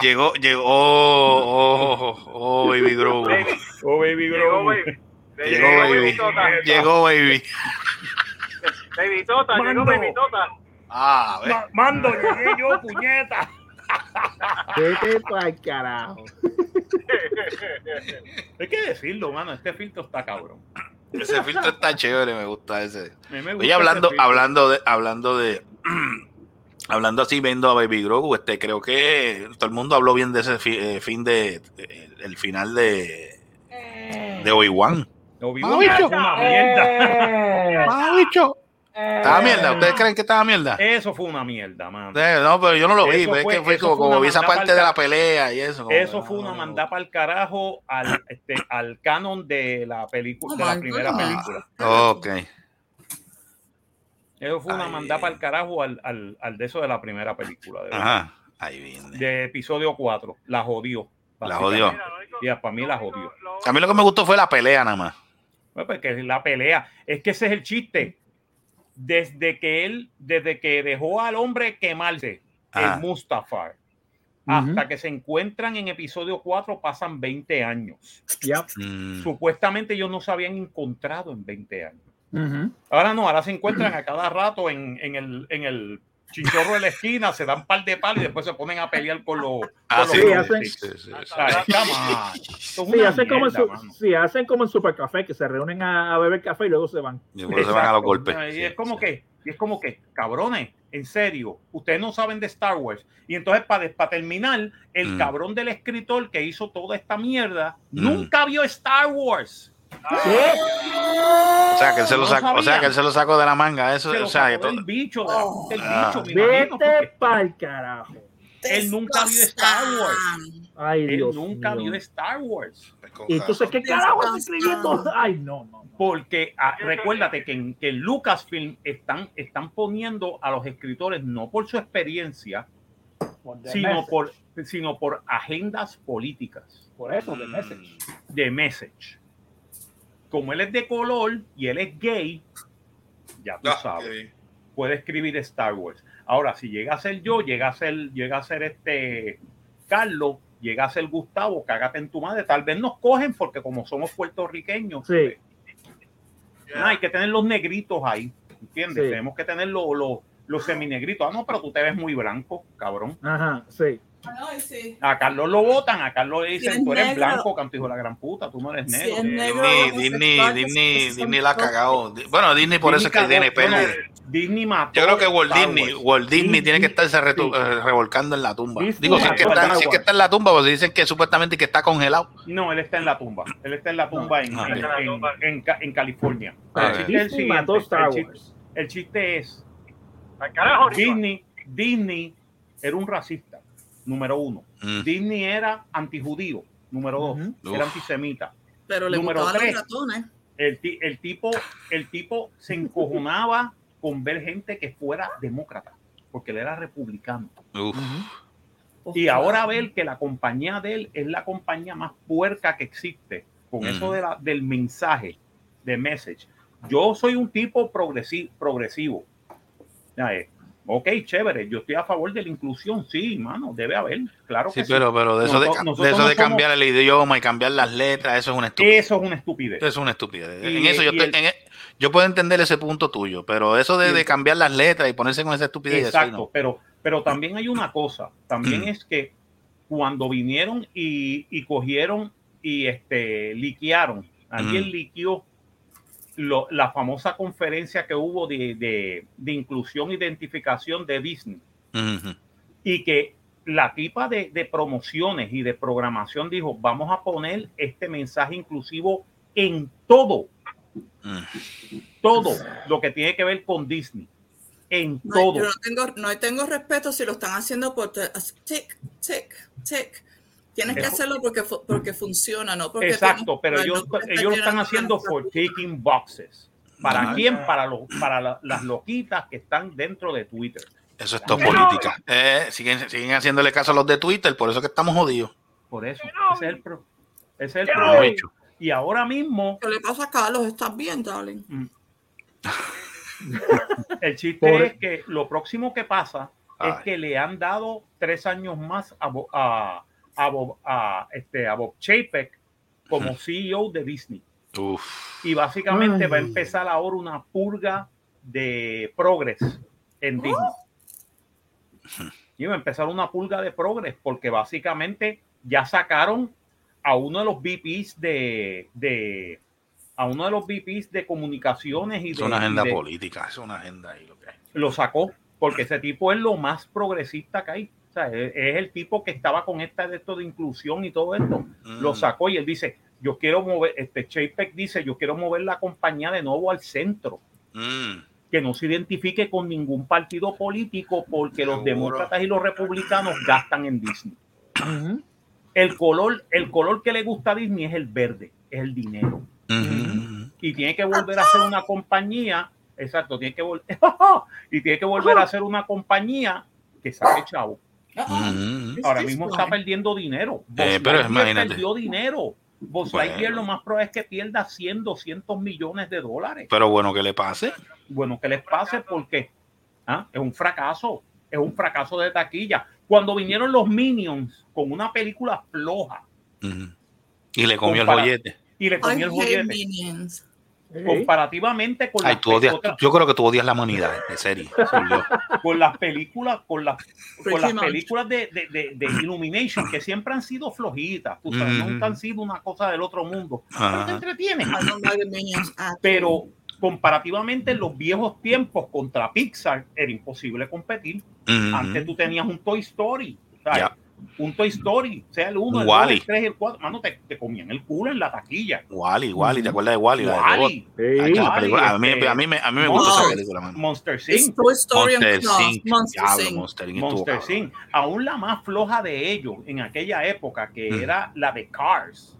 llegó, llegó, oh, oh, oh, baby. Baby, Oh, baby, grow. baby. Llegó, Llegó, baby. baby Tota. Llegó, baby. Baby Tota, llegó Mando. Baby Tota. Ah. Ma- Mando, llegué yo, puñeta. Vete pa'l carajo. Hay que decirlo, mano. Este filtro está cabrón. Ese filtro está chévere, me gusta ese. A me gusta Oye, hablando, ese hablando de, hablando de, hablando así, viendo a Baby Grogu, este, creo que todo el mundo habló bien de ese fi- eh, fin de, eh, el final de, de Obi-Wan. Lo vi Ah, mierda. Eh, Ah, bicho. ¿Estaba mierda? ¿Ustedes creen que estaba mierda? Eso fue una mierda, mano. Eh, No, pero yo no lo vi. Pero es fue- que fue como, fue como una vi esa parte de la pelea y eso. como Eso fue una no, no. mandada para el carajo al, este, al canon de la película, de la primera God. película. Ok. Eso fue una mandada para el carajo al, al, al de eso de la primera película. De. Ajá. Ahí viene. de episodio 4. La jodió. La jodió. Ya, para mí la jodió. A mí lo que me gustó fue la pelea nada más. Pues porque la pelea, es que ese es el chiste. Desde que él, desde que dejó al hombre quemarse, Ajá. el Mustafar, hasta que se encuentran en episodio 4 pasan 20 años. Ya. Mm. Supuestamente ellos no se habían encontrado en 20 años. Ahora no, ahora se encuentran a cada rato en, en el, en el chinchorro de la esquina, se dan par de palos y después se ponen a pelear con los. Ah, con sí, los hacen-. Sí, una hacen como, en hacen como en Supercafé, que se reúnen a, a beber café y luego se van. Y por eso van a los golpes. Y Sí, es como sí. que, y es como que, cabrones, en serio, ustedes no saben de Star Wars. Y entonces, para, para terminar, el Mm. cabrón del escritor que hizo toda esta mierda Mm. nunca vio Star Wars. ¿Qué? O sea, que él se lo No sacó, o sea, que él se lo sacó de la manga. Eso, Se lo o sea, que todo- del bicho, Oh. Ah. bicho, Vete pa'l carajo. Él nunca vio Star Wars. Ay, él Dios nunca mío. vio Star Wars. Y entonces, ¿qué carajo está escribiendo? Ay, no, no. no. Porque ah, recuérdate que en, que en Lucasfilm están, están poniendo a los escritores no por su experiencia, Por sino message. por, sino por agendas políticas Por eso, de message. de message. Como él es de color y él es gay, ya tú Ah, sabes, puede escribir Star Wars. Ahora, si llega a ser yo, llega a ser, llega a ser este Carlos, llega a ser Gustavo, cágate en tu madre. Tal vez nos cogen porque como somos puertorriqueños, Sí. no, hay que tener los negritos ahí, ¿entiendes? Sí. Tenemos que tener los, los, los seminegritos. Ah, no, pero tú te ves muy blanco, cabrón. Ajá, sí. Ay, sí. A Carlos lo votan, a Carlos le dicen, Si tú eres negro. blanco, canto hijo de la gran puta, tú no eres negro. Disney, Disney, Disney, Disney la ha cagado. Bueno, Disney por eso es que tiene pele. Disney mató Yo creo que Walt Disney. Walt Disney Disney, tiene que estarse sí. eh, revolcando en la tumba. Disney Digo, si es, que está, Star si es que Wars. está en la tumba, pues dicen que supuestamente que está congelado. No, él está en la tumba. Él está en la tumba en, en, ok. en- en Ca- en California. Ah, El chiste es el Disney mató siguiente, Star el chiste- Wars. El chiste es. Disney, Disney era un racista, número uno. Mm. Disney era antijudío, número dos. Era antisemita. Pero le Número tres. los ratones. El, el tipo, el tipo se encojonaba con ver gente que fuera demócrata, porque él era republicano. Uf. Y ahora ver que la compañía de él es la compañía más puerca que existe, con Mm. eso de la- del mensaje, de message. Yo soy un tipo progresi- progresivo. Ya, eh, Ok, chévere, yo estoy a favor de la inclusión, sí, mano, debe haber, claro Sí, que sí. pero, pero de eso, de, Nosotros- de, eso no de somos- cambiar el idioma y cambiar las letras, eso es una estupidez. Eso es una estupidez. Eso es una estupidez. Y- en eso yo, estoy- el- en e- yo puedo entender ese punto tuyo, pero eso de, cambiar las letras y ponerse con esa estupidez, eso Exacto, no. pero, pero también hay una cosa, también Mm. es que cuando vinieron y, y cogieron y este liquearon, alguien Mm. liqueó lo- la famosa conferencia que hubo de, de, de inclusión e identificación de Disney. Y que la tipa de, de promociones y de programación dijo, vamos a poner este mensaje inclusivo en todo, todo lo que tiene que ver con Disney, en No, todo. yo no tengo, no tengo respeto si lo están haciendo por tic, tic, tic. Tienes que hacerlo porque, porque funciona, ¿no? Porque Exacto, tienes- pero ellos, ellos lo están haciendo for taking boxes. ¿Para quién? Para, los, para la- las loquitas que están dentro de Twitter. Eso es todo política. Eh, siguen, siguen haciéndole caso a los de Twitter, por eso que estamos jodidos. Por eso, ese es el, pro- ese es el ¡Qué problema. hecho. Y ahora mismo, ¿Qué le pasa a Carlos? ¿Estás bien, darling? el chiste Por- es que lo próximo que pasa es que le han dado tres años más a, a Bob, a, este, a Bob Chapek como CEO de Disney. Uf. Y básicamente Ay. va a empezar ahora una purga de progres en Disney. Y va a empezar una purga de progres porque básicamente ya sacaron a uno de los VPs de, de a uno de los VPs de comunicaciones y Es una agenda de- política, es una agenda ahí lo que hay. lo sacó porque ese tipo es lo más progresista que hay. O sea, es, es el tipo que estaba con esta de esto de inclusión y todo esto. Lo Mm. sacó y él dice, yo quiero mover, este Chapek dice, yo quiero mover la compañía de nuevo al centro. Mm. que no se identifique con ningún partido político porque los demócratas y los republicanos gastan en Disney. El color, el color que le gusta a Disney es el verde, es el dinero. Ujú. Y tiene que volver a ser una compañía, exacto, tiene que volver, y tiene que volver a ser una compañía que saque chavo. Ahora mismo está perdiendo dinero. Eh, pero imagínate. perdió dinero. Buzz Bueno. Lo más probable es que pierda 100, 200 millones de dólares. Pero bueno, que le pase. Bueno, que les pase porque ¿ah? es un fracaso. Es un fracaso de taquilla. Cuando vinieron los Minions con una película floja Ujú. Y le comió el joyete. y le I comió el joyete, minions. Comparativamente con Ay, las, tú odias, otras- yo creo que tú odias la humanidad, en serio. soy yo. con las películas, con las, con películas de, de, de- de Illumination, que siempre han sido flojitas, tú sabes, nunca han sido una cosa del otro mundo. Pero te entretienen. All. Pero comparativamente en los viejos tiempos contra Pixar era imposible competir. Antes tú tenías un Toy Story. Un Toy Story, sea el 1, el Wall-E. 2, el 3, el 4, mano, te, te comían el culo en la taquilla. Wally, Wally, ¿te acuerdas de Wally? Sí. Ay, esa Wall-E, película, a, mí, este, a, mí, me- a mí me no, gusta esa película, mano. Monster Inc. Toy Story Monster. Inc. Monster Inc. Monster Inc. Monster. Aún la más floja de ellos en aquella época, que Mm. era la de Cars,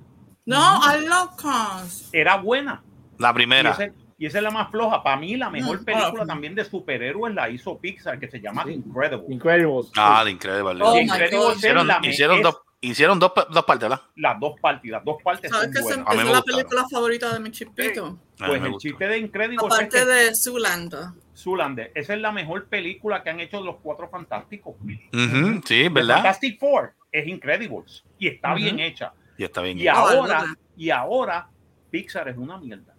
No, I love cars. era buena. La Y primera. Y esa es la más floja. Para mí, la mejor película también de superhéroes la hizo Pixar, que se llama Sí. Incredible. Incredibles. Ah, la increíble. Oh es hicieron la me- hicieron, es dos, hicieron dos, dos partes, ¿verdad? las dos partes. Las dos partes ¿Sabes que esa, es la película favorita de mi chipito? Pues el chiste de Incredible es Aparte que de Zoolander. Zoolander, esa es la mejor película que han hecho los cuatro fantásticos. Sí, The ¿verdad? Fantastic Four es Incredibles y está bien hecha. Y está bien. Y Ah, ahora, verdad. y ahora Pixar es una mierda.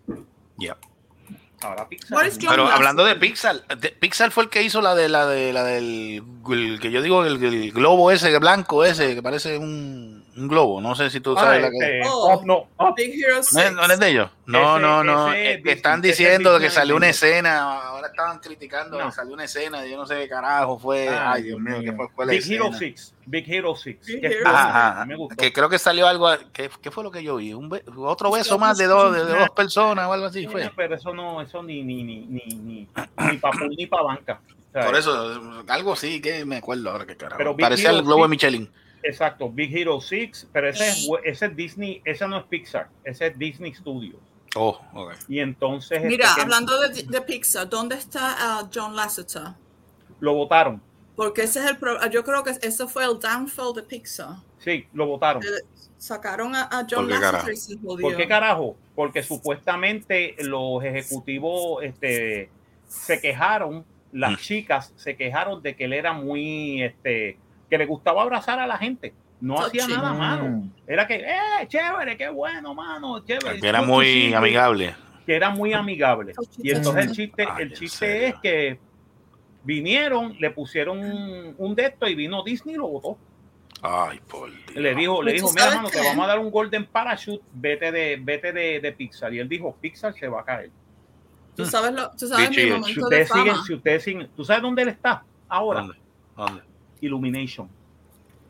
Ya. Ahora Pixar. Pero hablando de. Pixar, de- Pixar fue el que hizo la de la de la del el que yo digo el, el globo ese blanco ese que parece un, un globo. No sé si tú Ah, sabes la que este, Oh. Up, no, Up. Big Hero ¿No es, 6. no es de ellos? No, Ese- no, no. ese eh, están ese diciendo es que salió una escena. Ahora estaban criticando No. que salió una escena. de Yo no sé qué carajo fue. Ay, Ay, Dios mío, ¿qué fue, fue la Big Hero escena? 6. Big Hero 6. Big que Hero Ajá, ajá. a mí me gustó. Que creo que salió algo. ¿Qué, qué fue lo que yo vi? Un be- otro beso más de dos, de, de dos personas o algo así fue. Sí, Pero eso no, eso ni, ni, ni, ni, ni, ni pa' pool ni pa' banca. Sea, Por eso, algo sí que me acuerdo ahora que carajo. Pero Parecía el Hero globo de sí. Michelin. Exacto, Big Hero 6, pero ese es, ese es Disney, ese no es Pixar, ese es Disney Studios. Oh, ok. Y entonces Mira, este, que hablando de, de Pixar, ¿dónde está ah, John Lasseter? lo votaron. Porque ese es el pro- yo creo que ese fue el downfall de Pixar. Sí, lo votaron. Eh, Sacaron a, a John. Lasseter y se jodió. ¿Por qué carajo? Porque supuestamente los ejecutivos este, se quejaron, las Mm. chicas se quejaron de que él era muy, este, que le gustaba abrazar a la gente. No hacía nada malo. Mm. Era que, eh, chévere, qué bueno, mano, chévere. Que era muy amigable. Que era muy amigable. Y entonces el chiste, Ay, el chiste es que vinieron, le pusieron un, un de esto y vino Disney y lo votó. Ay, por Dios. Le dijo, le ¿Y tú dijo, mira, mano, te vamos a dar un golden parachute, vete de, vete de, de Pixar. Y él dijo, Pixar se va a caer. Tú sabes, lo, tú sabes mi momento Si de fama. si ustedes siguen, ¿tú sabes dónde él está ahora? ¿Dónde? ¿Dónde? Illumination.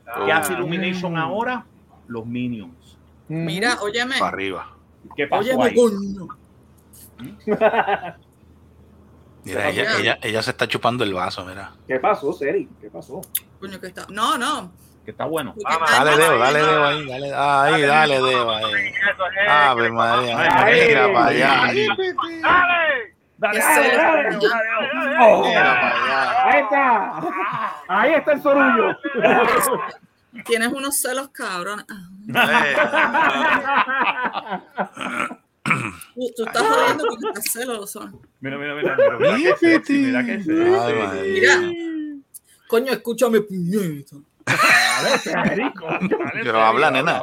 Ah, ¿Qué hace Illumination Mm. ahora? Los Minions. Mira, óyeme. Para arriba. ¿Qué pasó Óyeme, ahí? coño. Mira, ella, Ya. ella, ella se está chupando el vaso, mira. ¿Qué pasó, Seri? ¿Qué pasó? Coño, que está. No, no. Que está bueno. Hay Dale dedo, dale dedo ahí, dale, ahí, dale dedo ahí. Ave María, mira para allá. ¡Dale! Dale, dale, dale, dale, dale. Mira para allá. Ahí está. Ahí está el sorullo. Tienes unos celos, cabrón. Tú, tú estás jodiendo porque estás celoso. Mira, mira, mira, mira, mira sexy, mira sexy. Madre. Mira. Coño, escúchame. Dale, Pero habla, nena.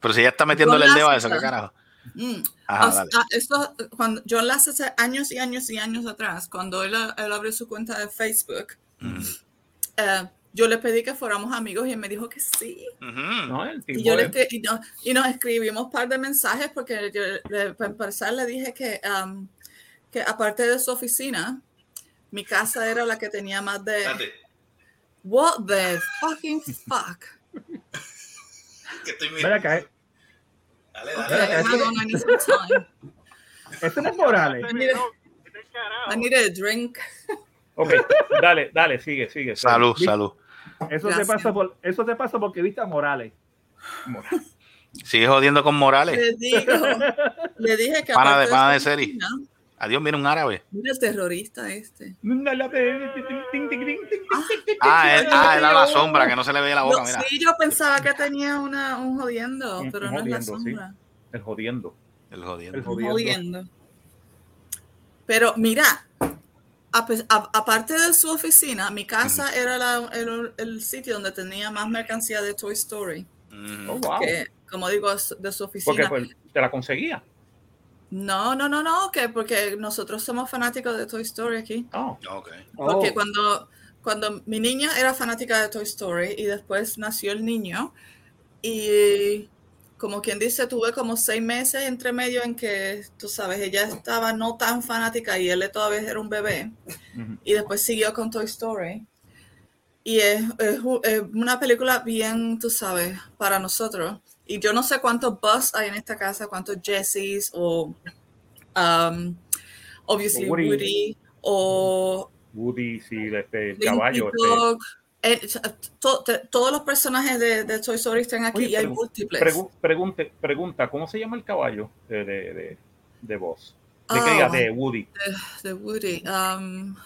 Pero si ella está metiéndole el dedo a eso, ¿qué carajo? Mm. Ajá, O sea, dale. esto, cuando John Lasseter, años y años y años atrás, cuando él, él abrió su cuenta de Facebook, Mm. eh, yo le pedí que fuéramos amigos y él me dijo que sí. No, el tipo Y, yo le, y, no- y nos escribimos un par de mensajes porque yo, le- para empezar le dije que, um, que aparte de su oficina, mi casa era la que tenía más de... What the fucking fuck? Que estoy Ven acá, Dale, Madonna, some time. Este no es Morales. I need a drink. Ok, dale, dale, sigue, sigue. Salud, Sí. salud. Eso te, pasa por, eso te pasa porque viste a Morales. Sigue jodiendo con Morales. Le digo, le dije que Pana de- pana de esa serie. oficina, Adiós, viene un árabe. Mira el terrorista este. Ah, él, ah, era la sombra, que no se le veía la boca, mira. sí, yo pensaba que tenía una, un jodiendo, Un- pero un no es la sí. sombra. El jodiendo. El jodiendo. El jodiendo. jodiendo. Pero mira, aparte de su oficina, mi casa era la- el, el sitio donde tenía más mercancía de Toy Story. Oh, wow. Que, como digo, de su Porque oficina. pues, te la conseguía. No, no, no, no, que porque nosotros somos fanáticos de Toy Story aquí. Oh, Ok. Porque Oh. cuando, cuando mi niña era fanática de Toy Story y después nació el niño y como quien dice, tuve como seis meses entre medio en que, tú sabes, ella estaba no tan fanática y él todavía era un bebé y después siguió con Toy Story. Y es, es es una película bien, tú sabes, para nosotros. Y yo no sé cuántos Buzz hay en esta casa, cuántos Jessies o um, obviously Woody. Woody, o Woody, sí, este, el caballo. este. Eh, to- todos los personajes de, de Toy Story están aquí Oye, y hay múltiples. pregu- pregunte, pregunta, ¿cómo se llama el caballo de, de, de, de Buzz? De, que diga, de Woody. de Woody. Um,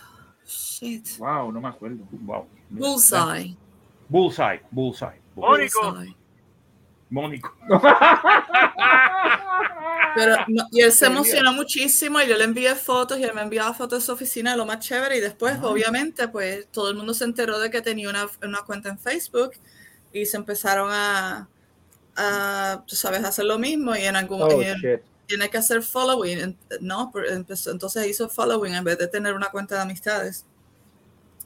shit. Wow, no me acuerdo. Wow. Bullseye. Bullseye, Bullseye. Bullseye. Mónico. Pero, no, y él se emocionó muchísimo y yo le envié fotos y él me enviaba fotos de su oficina, lo más chévere. Y después, obviamente, pues todo el mundo se enteró de que tenía una, una cuenta en Facebook y se empezaron a, a, tú sabes, a hacer lo mismo y en algún Oh, y en- shit. tiene que hacer following, en- ¿no? Empezó- entonces hizo following en vez de tener una cuenta de amistades.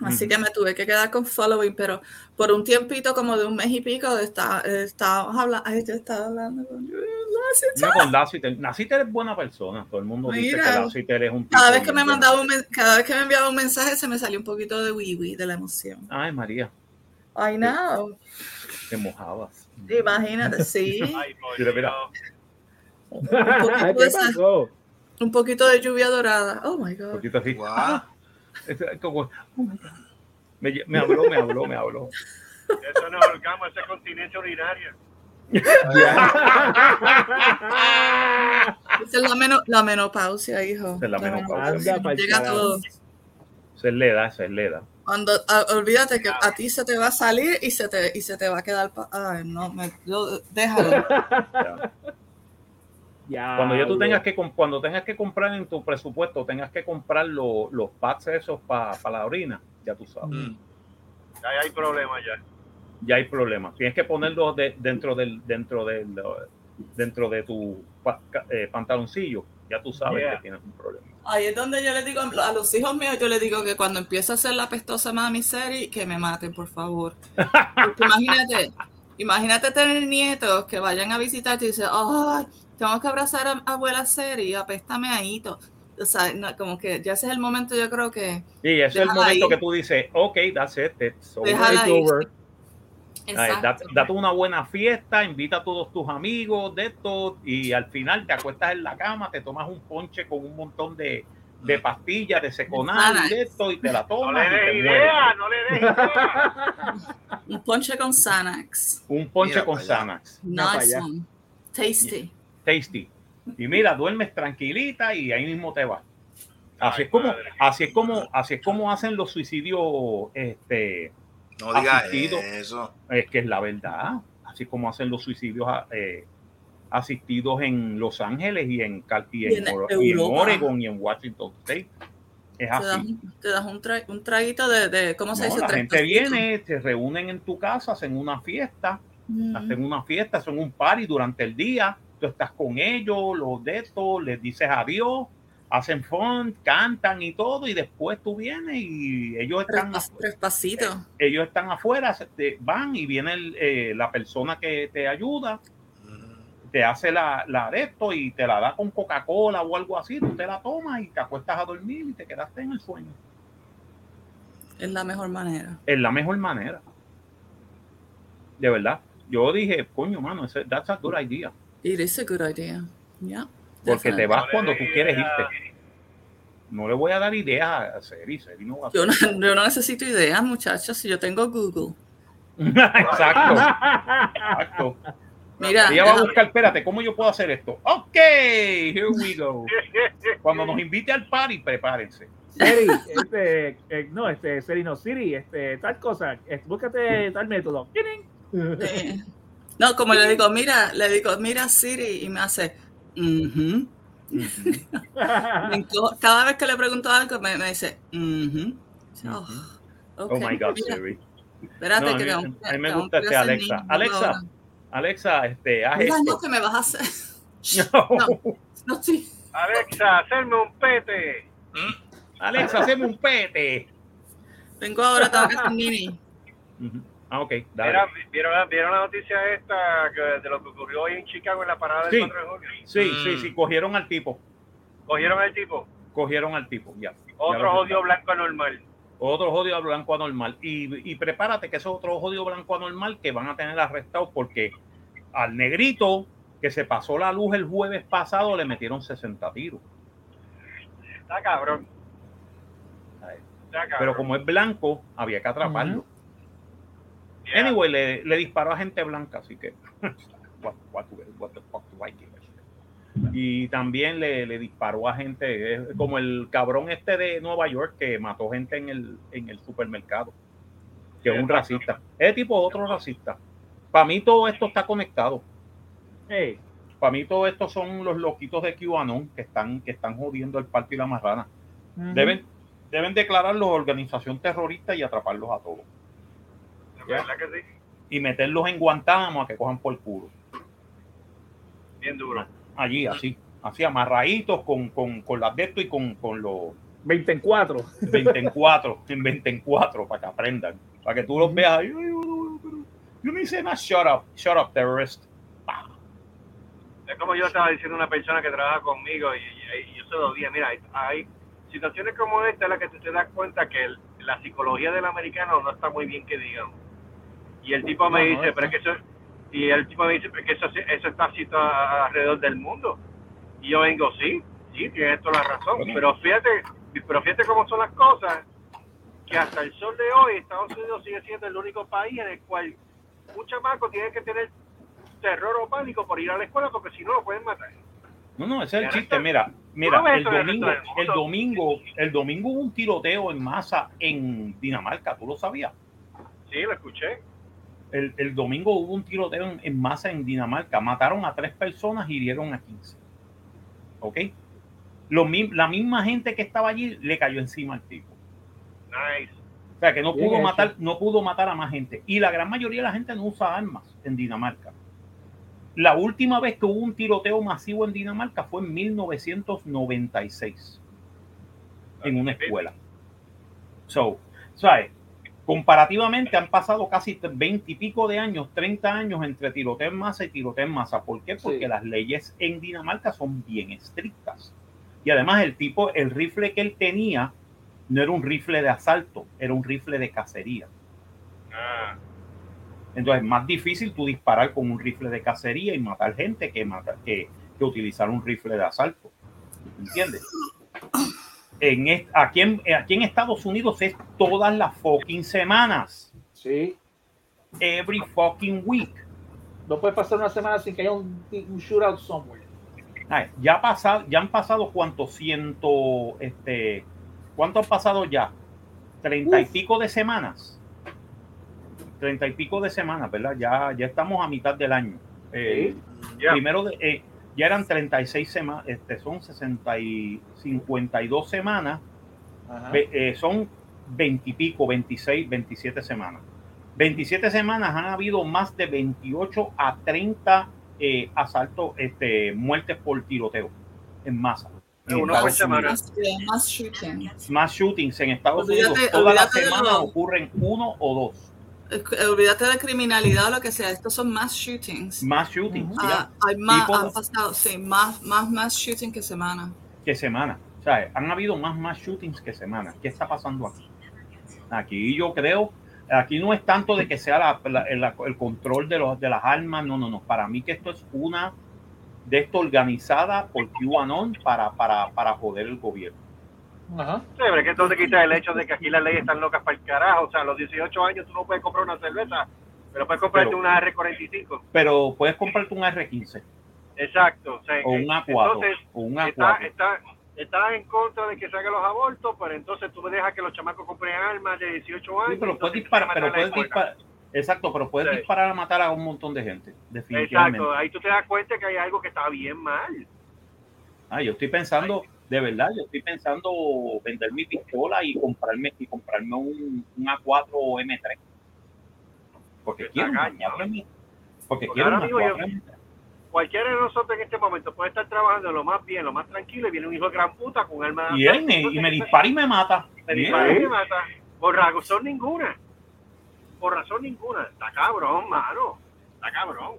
Así que me tuve que quedar con following, pero por un tiempito como de un mes y pico está, estábamos hablando, ay, yo estaba hablando con No, con Lassiter. Lassiter es buena persona. Todo el mundo dice que Lassiter es un tipo Cada vez que me mandaba un cada vez que me enviaba un mensaje se me salía un poquito de wiwi de la emoción. Ay, María, I know. te mojabas. Imagínate, sí. Ay, por Mira. Un poquito, de ¿Qué esa- un poquito de lluvia dorada. Oh my Un god. poquito así. Guau. Es como, oh my God. me, habló, me habló, me habló. Eso no es orgasmo, eso es continencia urinaria. Esa es la, meno- la menopausia, hijo. Esa es la menopausia. Anda Llega todo. La edad, esa es la edad. Cuando, ah, olvídate que a ti se te va a salir y se te, y se te va a quedar. pa- Ay, no, me, yo- déjalo. Ya. Ya, Cuando ya tú bro. tengas que cuando tengas que comprar en tu presupuesto, tengas que comprar lo- los pads esos para la orina, ya tú sabes. Mm. Ahí hay problemas ya. Ya hay problemas. Tienes que ponerlos de- dentro del dentro del dentro de tu pa- eh, pantaloncillo. Ya tú sabes Yeah. que tienes un problema. Ahí es donde yo le digo a los hijos míos, yo les digo que cuando empiece a hacer la pestosa mami serie, que me maten, por favor. Porque imagínate, imagínate tener nietos que vayan a visitarte y dicen, ay, tengo que abrazar a abuela Seri, apéstame ahí. to-". O sea, no, como que ya ese es el momento, yo creo que Y ese es el momento ahí. que tú dices, ok, that's it. it's over". It's over. Date, date una buena fiesta, invita a todos tus amigos de esto y al final te acuestas en la cama, te tomas un ponche con un montón de, de pastillas, de seconal de esto y te la No tomas le y te des mueres. idea, no le des idea. Un ponche con Xanax. Un ponche Mira con. Xanax, Nice one. Tasty. Tasty. Y mira, duermes tranquilita y ahí mismo te vas. Así Ay, es como, madre. así es como, así es como hacen los suicidios, este, No digas Asistido. eso. es que es la verdad. Así como hacen los suicidios eh, asistidos en Los Ángeles y en, y en, Y en y. Oregon y en Washington State. Es Te das, así. un- te das un, tra- un traguito de, de ¿cómo se No, dice? la gente viene, se reúnen en tu casa, hacen una fiesta, Mm. hacen una fiesta, hacen un party durante el día. Tú estás con ellos, los de estos, les dices adiós, hacen fun, cantan y todo, y después tú vienes y ellos están tres pasitos. ellos están afuera, se- te- van y viene el, eh, la persona que te ayuda, te hace la, la de esto y te la da con Coca-Cola o algo así, tú te la tomas y te acuestas a dormir y te quedaste en el sueño. Es la mejor manera. Es la mejor manera. De verdad. Yo dije, coño, mano, ese- that's a good idea. It is a good idea. Yeah. Porque te vas cuando tú quieres irte. No le voy a dar ideas a Seri. Seri no va a Yo no, yo no necesito ideas, muchachos, si yo tengo Google. Exacto. Exacto. Mira, Ella va a buscar, espérate, ¿cómo yo puedo hacer esto? Ok, here we go. Cuando nos invite al party, prepárense. Siri, este, eh, no, este, Siri no, Siri, este, tal cosa, eh, búscate tal método. eh, no, como le digo, mira, le digo, mira Siri, y me hace, enco- Cada vez que le pregunto algo, me, me dice, "Ujú". Oh, Oh my God, mira, Siri. Espérate, No, a que mí- tengo que- a mí me tengo gusta este Alexa. niño Alexa, ahora. Alexa, este, haz Mira, no, esto. que me vas a hacer. No. No, sí. Alexa, hacerme un pete. Alexa, haceme un pete. Tengo ahora, tengo que hacer nini. Ah, ok, dale. ¿vieron, la- ¿Vieron la noticia esta que- de lo que ocurrió hoy en Chicago en la parada Sí. del 4 de junio? Sí, sí, sí, cogieron al tipo. Cogieron al tipo. Cogieron al tipo, ya. Otro odio blanco anormal. Otro jodido blanco anormal. Y, y prepárate que ese otro jodido blanco anormal que van a tener arrestado porque al negrito que se pasó la luz el jueves pasado le metieron 60 tiros. Está cabrón. Está cabrón. Pero como es blanco, había que atraparlo. Yeah. Anyway, le, le disparó a gente blanca, así que. what, what, what the fuck do I? Y también le, le disparó a gente, como el cabrón este de Nueva York que mató gente en el, en el supermercado, que es un racista. Ese tipo es otro racista. Para mí todo esto está conectado. Hey, Para mí todo esto son los loquitos de QAnon que están, que están jodiendo el parque y la marrana. Deben, deben declararlos organización terrorista y atraparlos a todos. De verdad que sí. Y meterlos en Guantánamo a que cojan por culo. Bien duro. allí, así, así amarraditos con, con, con las de esto y con, con los 20 en 4. 20 en 4, en 20 en 4, para que aprendan, para que tú los veas ahí. "Ay, bueno, pero Yo no hice nada, shut up, shut up, terrorist. Es como yo estaba diciendo a una persona que trabaja conmigo y, y- y yo se lo dije, mira, hay, hay situaciones como esta en las que tú te das cuenta que el- la psicología del americano no está muy bien que digamos. Y el tipo me no, dice, pero es que eso, y el tipo me dice, pero es que eso, eso está así todo alrededor del mundo. Y yo vengo, sí, sí, tienes toda la razón, pero fíjate, pero fíjate cómo son las cosas, que hasta el sol de hoy Estados Unidos sigue siendo el único país en el cual un chamaco tiene que tener terror o pánico por ir a la escuela porque si no lo pueden matar. No, no, ese es el chiste. Mira, mira, el domingo, el domingo, el domingo hubo un tiroteo en masa en Dinamarca, ¿tú lo sabías? Sí, lo escuché. El, el domingo hubo un tiroteo en, en masa en Dinamarca. Mataron a tres personas y hirieron a 15. ¿Ok? Lo, mi- la misma gente que estaba allí le cayó encima al tipo. Nice. O sea, que no pudo matar, no pudo matar a más gente. Y la gran mayoría de la gente no usa armas en Dinamarca. La última vez que hubo un tiroteo masivo en Dinamarca fue en 1996 en una escuela. So, ¿sabes? Comparativamente han pasado casi 20 y pico de años, 30 años entre tiroteo en masa y tiroteo en masa. ¿Por qué? Porque Sí. las leyes en Dinamarca son bien estrictas. Y además el tipo, el rifle que él tenía no era un rifle de asalto, era un rifle de cacería. Ah, Entonces es más difícil tú disparar con un rifle de cacería y matar gente que, matar, que, que utilizar un rifle de asalto. ¿Entiendes? En aquí, en, aquí en Estados Unidos es todas las fucking semanas. Sí. Every fucking week. No puede pasar una semana sin que haya un, un shootout somewhere. Ay, ya, pasado, ya han pasado cuántos ciento, este, ¿cuánto han pasado ya? Treinta y pico de semanas. Treinta y pico de semanas, ¿verdad? Ya, ya estamos a mitad del año. Eh. Primero, de- eh, ya eran 36 semanas, este, son 60 y 52 semanas, ve- eh, son 20 y pico, 26, 27 semanas. 27 semanas han habido más de 28 a 30 eh, asaltos, este, muertes por tiroteo en masa. En Uno por Estados semana. Unidos. Más, eh, más shooting. Más shootings en Estados Olvídate- Unidos. Todas las semanas ocurren uno o dos. Eh, Olvídate de criminalidad o lo que sea. Estos son más shootings. Más shootings. Ah, hay más, han pasado, sí, más, más, más shooting que semana. que semana. O sea, han habido más más shootings que semana. ¿Qué está pasando aquí? Aquí yo creo, aquí no es tanto de que sea la- la- la- el control de, los, de las armas, no, no, no. Para mí que esto es una de esto organizada por QAnon para, para, para joder el gobierno. Ajá. Sí, pero es que entonces quita el hecho de que aquí las leyes están locas para el carajo. O sea, a los 18 años tú no puedes comprar una cerveza, pero puedes comprarte Pero- una R45. Pero puedes comprarte un R15 Exacto. O, sea, o un eh, A4 Entonces, o un está, A4. está, está en contra de que se hagan los abortos, pero entonces tú dejas que los chamacos compren armas de 18 años. Sí, pero puedes disparar, pero puedes disparar. Exacto, pero puedes Sí. disparar a matar a un montón de gente, definitivamente. Exacto, ahí tú te das cuenta que hay algo que está bien mal. Ah, yo estoy pensando, de verdad, yo estoy pensando vender mi pistola y comprarme y comprarme un, un A4 M3. Porque quiero un cañón. A4 M3. Porque Porque quiero A4 yo- M3. Cualquiera de nosotros en este momento puede estar trabajando lo más bien, lo más tranquilo, y viene un hijo de gran puta con arma Y él me, y me dispara y me mata. Me dispara y me mata. Por razón ninguna. Por razón ninguna. Está cabrón, mano. Está cabrón.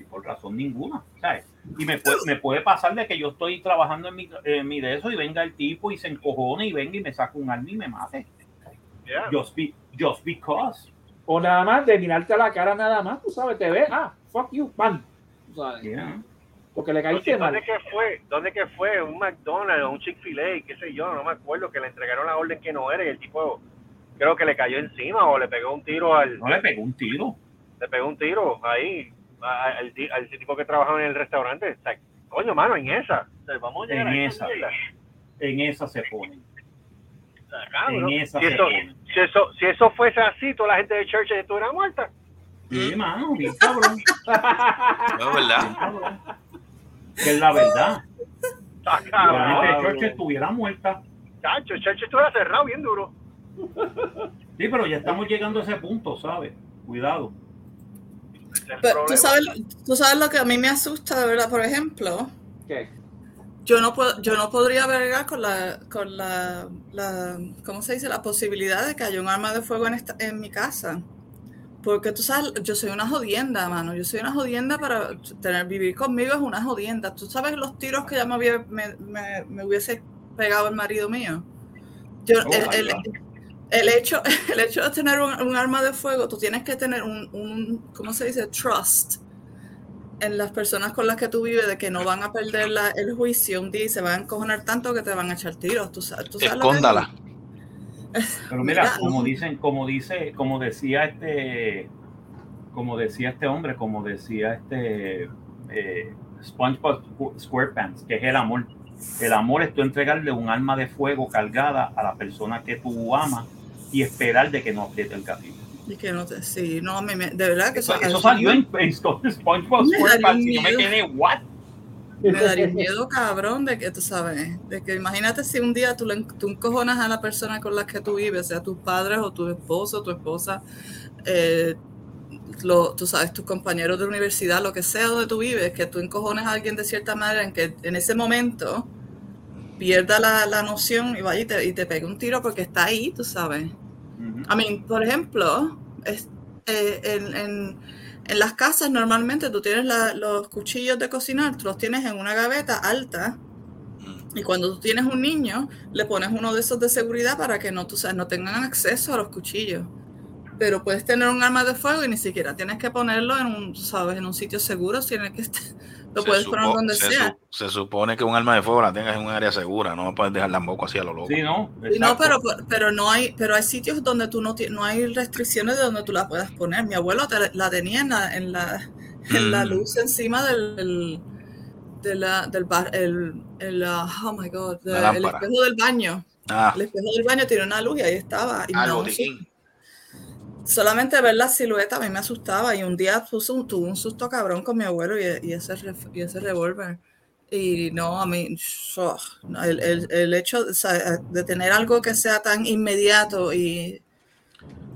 Y por razón ninguna, ¿sabes? Y me puede, me puede pasar de que yo estoy trabajando en mi, en mi de eso y venga el tipo y se encojone y venga y me saca un arma y me mate. Yeah. Just, be, just because. O nada más de mirarte a la cara nada más, tú sabes, te ve, ah, fuck you, pan. Tú sabes, Yeah. Porque le caíste mal. ¿Dónde que fue? ¿Dónde que fue? Un McDonald's o un Chick-fil-A, qué sé yo, no me acuerdo, que le entregaron la orden que no era y el tipo creo que le cayó encima o le pegó un tiro al, No le pegó un tiro. le pegó un tiro ahí al, ti- al tipo que trabajaba en el restaurante. O sea, coño, mano, en esa. O sea, vamos a llegar En a esa. mierda. En esa se ponen. Cabrón. En esa si, se eso, pone. si, eso, si eso fuese así, toda la gente de Church estuviera muerta. Sí, mano, bien cabrón. No, ¿verdad? Que es la verdad. Está La gente de Church estuviera muerta. Chacho, Church estuviera cerrado bien duro. Sí, pero ya estamos llegando a ese punto, ¿sabes? Cuidado. Pero tú sabes, tú sabes lo que a mí me asusta, de verdad, por ejemplo, ¿Qué? yo no puedo, yo no podría bregar con la, con la, la, ¿cómo se dice? La posibilidad de que haya un arma de fuego en esta, en mi casa. Porque tú sabes, yo soy una jodienda, mano. Yo soy una jodienda para tener, vivir conmigo es una jodienda. Tú sabes los tiros que ya me, había- me, me- me hubiese pegado el marido mío. Yo, Oh, el, el-. El hecho, el hecho de tener un, un arma de fuego, tú tienes que tener un, un, ¿cómo se dice? Trust en las personas con las que tú vives de que no van a perder la- el juicio un día y se van a encojonar tanto que te van a echar tiros. ¿Tú sabes, tú sabes Escóndala. Pero mira, Mira, como dicen, como dice, como decía este, como decía este hombre, como decía este eh, SpongeBob SquarePants, que es el amor. El amor es tú entregarle un arma de fuego cargada a la persona que tú amas y esperar de que no apriete el gatillo. Y que no te, sí, no, me- de verdad que Eso, eso, eso eso salió en, en SpongeBob SquarePants y yo me miedo. quedé, ¿what? me daría miedo, cabrón, de que tú sabes, de que imagínate si un día tú, le, tú encojonas a la persona con la que tú vives, sea tus padres o tu esposo, tu esposa, eh, lo, tú sabes, tus compañeros de universidad, lo que sea donde tú vives, que tú encojones a alguien de cierta manera en que en ese momento pierda la, la noción y vaya y te, y te pegue un tiro porque está ahí, tú sabes. Ujú. I mean, por ejemplo, es- eh, en, en- en las casas normalmente tú tienes la- los cuchillos de cocinar, tú los tienes en una gaveta alta y cuando tú tienes un niño le pones uno de esos de seguridad para que no, tú sabes, no tengan acceso a los cuchillos. Pero puedes tener un arma de fuego y ni siquiera tienes que ponerlo en un, sabes, en un sitio seguro, tienes que est- lo Se puedes poner supo- donde se sea. su- se supone que un arma de fuego la tengas en un área segura, no puedes dejarla en boca así a lo loco. Sí, no. Sí, No, pero, pero no hay, pero hay sitios donde tú no, no hay restricciones de donde tú la puedas poner. Mi abuelo te- la tenía en la, en la, en la Mm. luz encima del, del, de la- del bar, el, el, ah, oh my god, el espejo del baño. Ah, El espejo del baño tiene una luz y ahí estaba. Y al no. Solamente ver la silueta a mí me asustaba y un día puse un, tuve un susto cabrón con mi abuelo y, y ese, y ese revólver. Y no, a mí, el, el- el hecho o sea, de tener algo que sea tan inmediato y,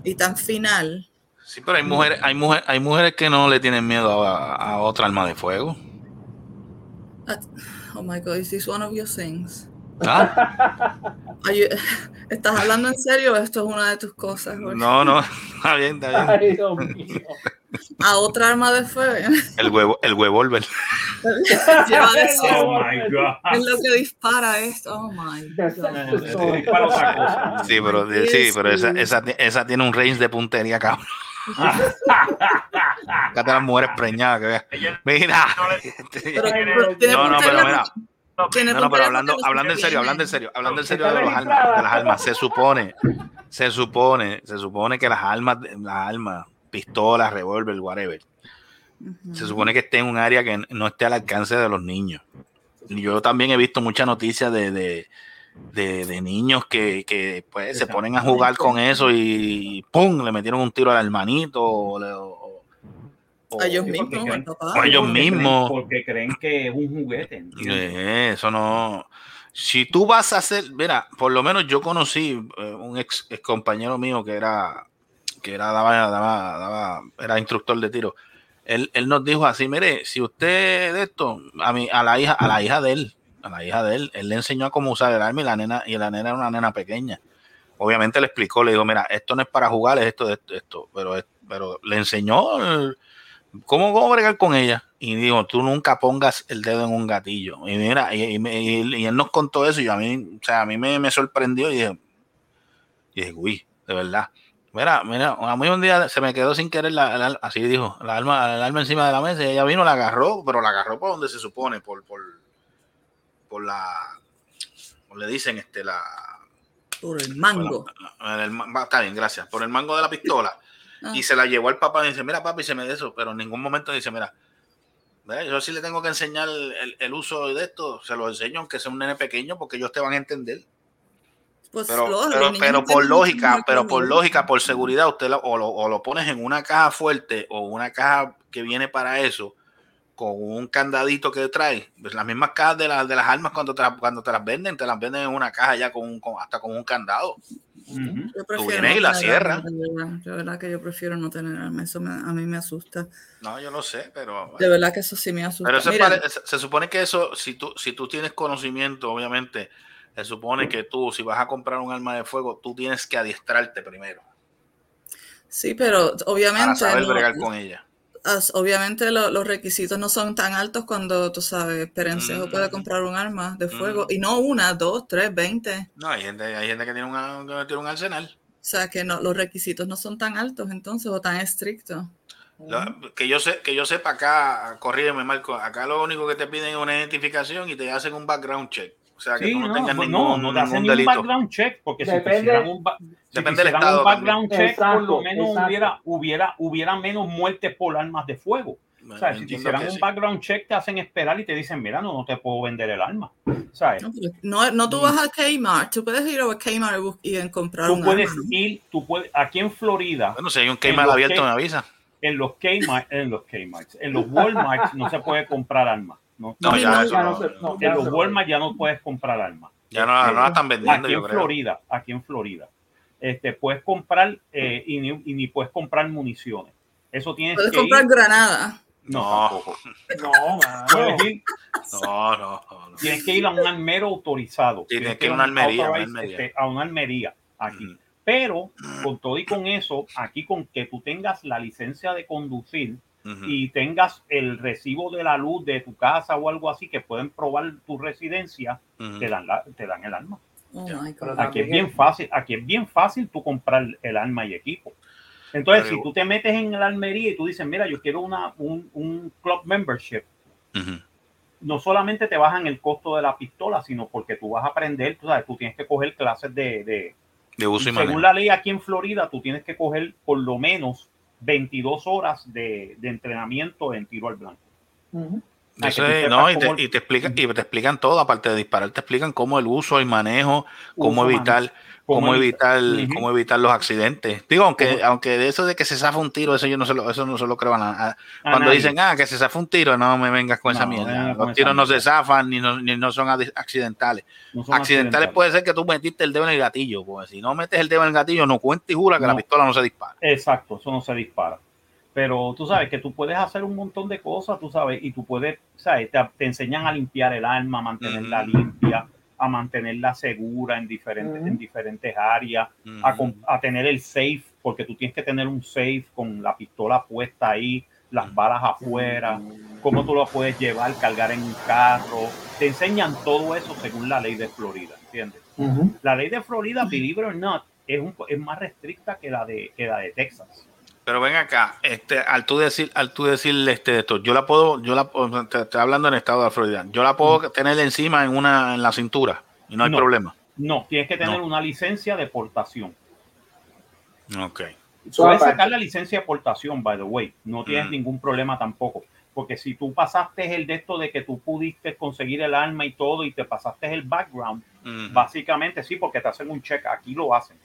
y tan final, Sí, pero hay mujeres, hay mujeres, hay mujeres que no le tienen miedo a, a otra arma de fuego. oh my God, is this one of your things? Ah, ¿Estás hablando en serio o esto es una de tus cosas? Jorge? no, no, está bien, está bien. Ay, Dios mío. A otra arma de fuego. El huevo, el huevólver. Lleva de Oh my God. es lo que dispara esto. Oh my God. Sí, pero, sí, pero esa, esa, esa tiene un range de puntería, cabrón. Fíjate las mujeres preñadas que veas. Ella Mira. Pero, pero No, no, pero mira. No, no, pero hablando, hablando en serio, hablando en serio, hablando en serio de, los almas, de las almas, se supone, se supone, se supone que las almas, las almas, pistolas, revólver, whatever, se supone que esté en un área que no esté al alcance de los niños. Y Yo también he visto muchas noticias de, de, de- de niños que, que, pues, se ponen a jugar con eso y ¡pum! le metieron un tiro al hermanito o, le- o- o- A ellos mismos, creen- ellos porque creen- mismos. porque creen que es un juguete. Eh, Eso no. Si tú vas a hacer, mira, por lo menos yo conocí eh, un ex, ex compañero mío que era, que era, daba, daba- daba- era instructor de tiro. Él, él nos dijo así, mire, si usted de esto, a mi, a la hija, a la hija de él, a la hija de él, él le enseñó a cómo usar el arma y la nena, y la nena era una nena pequeña. Obviamente le explicó, le dijo, mira, esto no es para jugar, es esto, esto, esto, pero, pero le enseñó el- cómo, cómo bregar con ella. Y digo, tú nunca pongas el dedo en un gatillo. Y mira, y, él nos contó eso y a mí, o sea, a mí me, me sorprendió y dije, y dije, uy, de verdad. Mira, mira, a mí un día se me quedó sin querer, la, la- así dijo, la alma, el alma encima de la mesa y ella vino, la agarró, pero la agarró por donde se supone, por, por, por la, como le dicen, este, la, Por el mango. por el está bien, gracias, por el mango de la pistola Ah. y se la llevó al papá y dice, mira papi, se me de eso, pero en ningún momento dice, mira, yo sí le tengo que enseñar el, el uso de esto, se lo enseño aunque sea un nene pequeño porque ellos te van a entender. Pues Pero, los- pero, los por lógica, pero por lógica, por seguridad, usted lo- o, lo, o lo pones en una caja fuerte o una caja que viene para eso, con un candadito que trae. Pues las mismas cajas de, las de las armas cuando te, las- cuando te las venden, te las venden en una caja ya con, un- con- hasta con un candado. Yo prefiero vienes y la cierras. De verdad, que yo prefiero no tener armas. Eso me- a mí me asusta. No, yo lo sé, pero... De verdad que eso sí me asusta. Pero pare- se, se supone que eso, si tú, si tú tienes conocimiento, obviamente, se supone que tú, si vas a comprar un arma de fuego, tú tienes que adiestrarte primero sí, pero para obviamente, saber no- bregar con ella. Obviamente lo- los requisitos no son tan altos cuando tú sabes, Perencejo Mm. puede comprar un arma de fuego Mm. y no una, dos, tres, veinte. No, hay gente, hay gente que tiene, una- que tiene un arsenal. O sea que no, los requisitos no son tan altos entonces o tan estrictos. Que yo sé, que yo sepa acá, corrígeme Marco, acá lo único que te piden es una identificación y te hacen un background check. O sea que Sí, tú no, no, tengas no, ningún, no te hacen ningún ni un delito. background check, porque si te Depende- un, si te Depende del pues, hicieran estado un background check, por lo menos exacto. hubiera, hubiera, hubiera menos muertes por armas de fuego. O sea, si te hicieran un sí. background check, te hacen esperar y te dicen, mira, no, no te puedo vender el arma. ¿Sabes? No, no, no tú Mm. vas a Kmart, tú puedes ir a Kmart y comprar Tú un puedes arma. ir, tú puedes, aquí en Florida, Bueno, si hay un los abierto, me avisa. en los Kmart, en los Kmart, en los Walmart no se puede comprar armas. No, No, ya, no, ya no, no se- no. en los Walmart ya no puedes comprar armas. ya no, no la están vendiendo, aquí yo en creo. Florida, aquí en Florida, este, puedes comprar eh, y, ni, y ni puedes comprar municiones. Eso tienes Puedes que comprar ir. granada. No, No. No, mano. Puedes ir- No, no, tienes que ir a un armero autorizado. Sí, tienes que ir a una almería, una almería. este, a una almería aquí. Ujú. Pero con todo y con eso, aquí con que tú tengas la licencia de conducir Ujú. y tengas el recibo de la luz de tu casa o algo así que pueden probar tu residencia, Ujú. te dan, la- te dan el arma. Oh Aquí es bien fácil, aquí es bien fácil tú comprar el arma y equipo. Entonces, Pero si tú te metes en la almería y tú dices, mira, yo quiero una, un, un club membership, Ujú. no solamente te bajan el costo de la pistola, sino porque tú vas a aprender, tú sabes, tú tienes que coger clases de, de De uso y según la ley aquí en Florida, tú tienes que coger por lo menos 22 horas de, de entrenamiento en tiro al blanco. Sepas no, y, te, y te explican, y te explican todo, aparte de disparar, te explican cómo el uso y manejo, cómo Uso, evitar, cómo evitar, cómo evitar los accidentes. Digo, aunque, aunque de eso de que se zafa un tiro, eso yo no se lo, eso no se lo creo a Cuando nadie. dicen, ah, que se zafa un tiro, no me vengas con esa mierda. Los esa tiros no se zafan ni no, ni no son accidentales. Son Accidentales puede ser que tú metiste el dedo en el gatillo, porque si no metes el dedo en el gatillo, no cuenta y jura que la pistola no se dispara. Exacto, eso no se dispara. Pero tú sabes que tú puedes hacer un montón de cosas, tú sabes, y tú puedes, ¿sabes? Te, te enseñan a limpiar el arma, mantenerla limpia, a mantenerla segura en diferentes, en diferentes áreas, a, a tener el safe, porque tú tienes que tener un safe con la pistola puesta ahí, las balas afuera, cómo tú lo puedes llevar, cargar en un carro. Te enseñan todo eso según la ley de Florida, ¿entiendes? La ley de Florida, believe it or not, es, un, es más restricta que la de, que la de Texas. Pero ven acá, este, al tú decir, al tú decir este esto, yo la puedo, yo la te estoy hablando en estado de la Florida, yo la puedo tener encima en una, en la cintura y no hay No. problema. No, tienes que tener No. una licencia de portación. Ok. Puedes sacar la licencia de portación, by the way. No tienes Mm. ningún problema tampoco. Porque si tú pasaste el de esto de que tú pudiste conseguir el arma y todo y te pasaste el background, básicamente sí, porque te hacen un check, aquí lo hacen.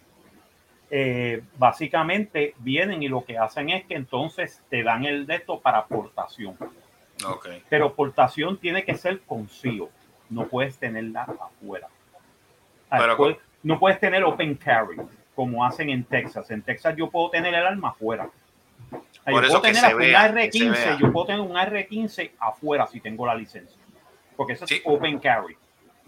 Eh, básicamente vienen y lo que hacen es que entonces te dan el de esto para portación. Ok. Pero portación tiene que ser consigo. No puedes tenerla afuera. Pero no puedes tener open carry como hacen en Texas. En Texas yo puedo tener el arma afuera. Por yo eso puedo tener un que se R15, vea. yo puedo tener un R15 afuera si tengo la licencia. Porque eso Sí. es open carry.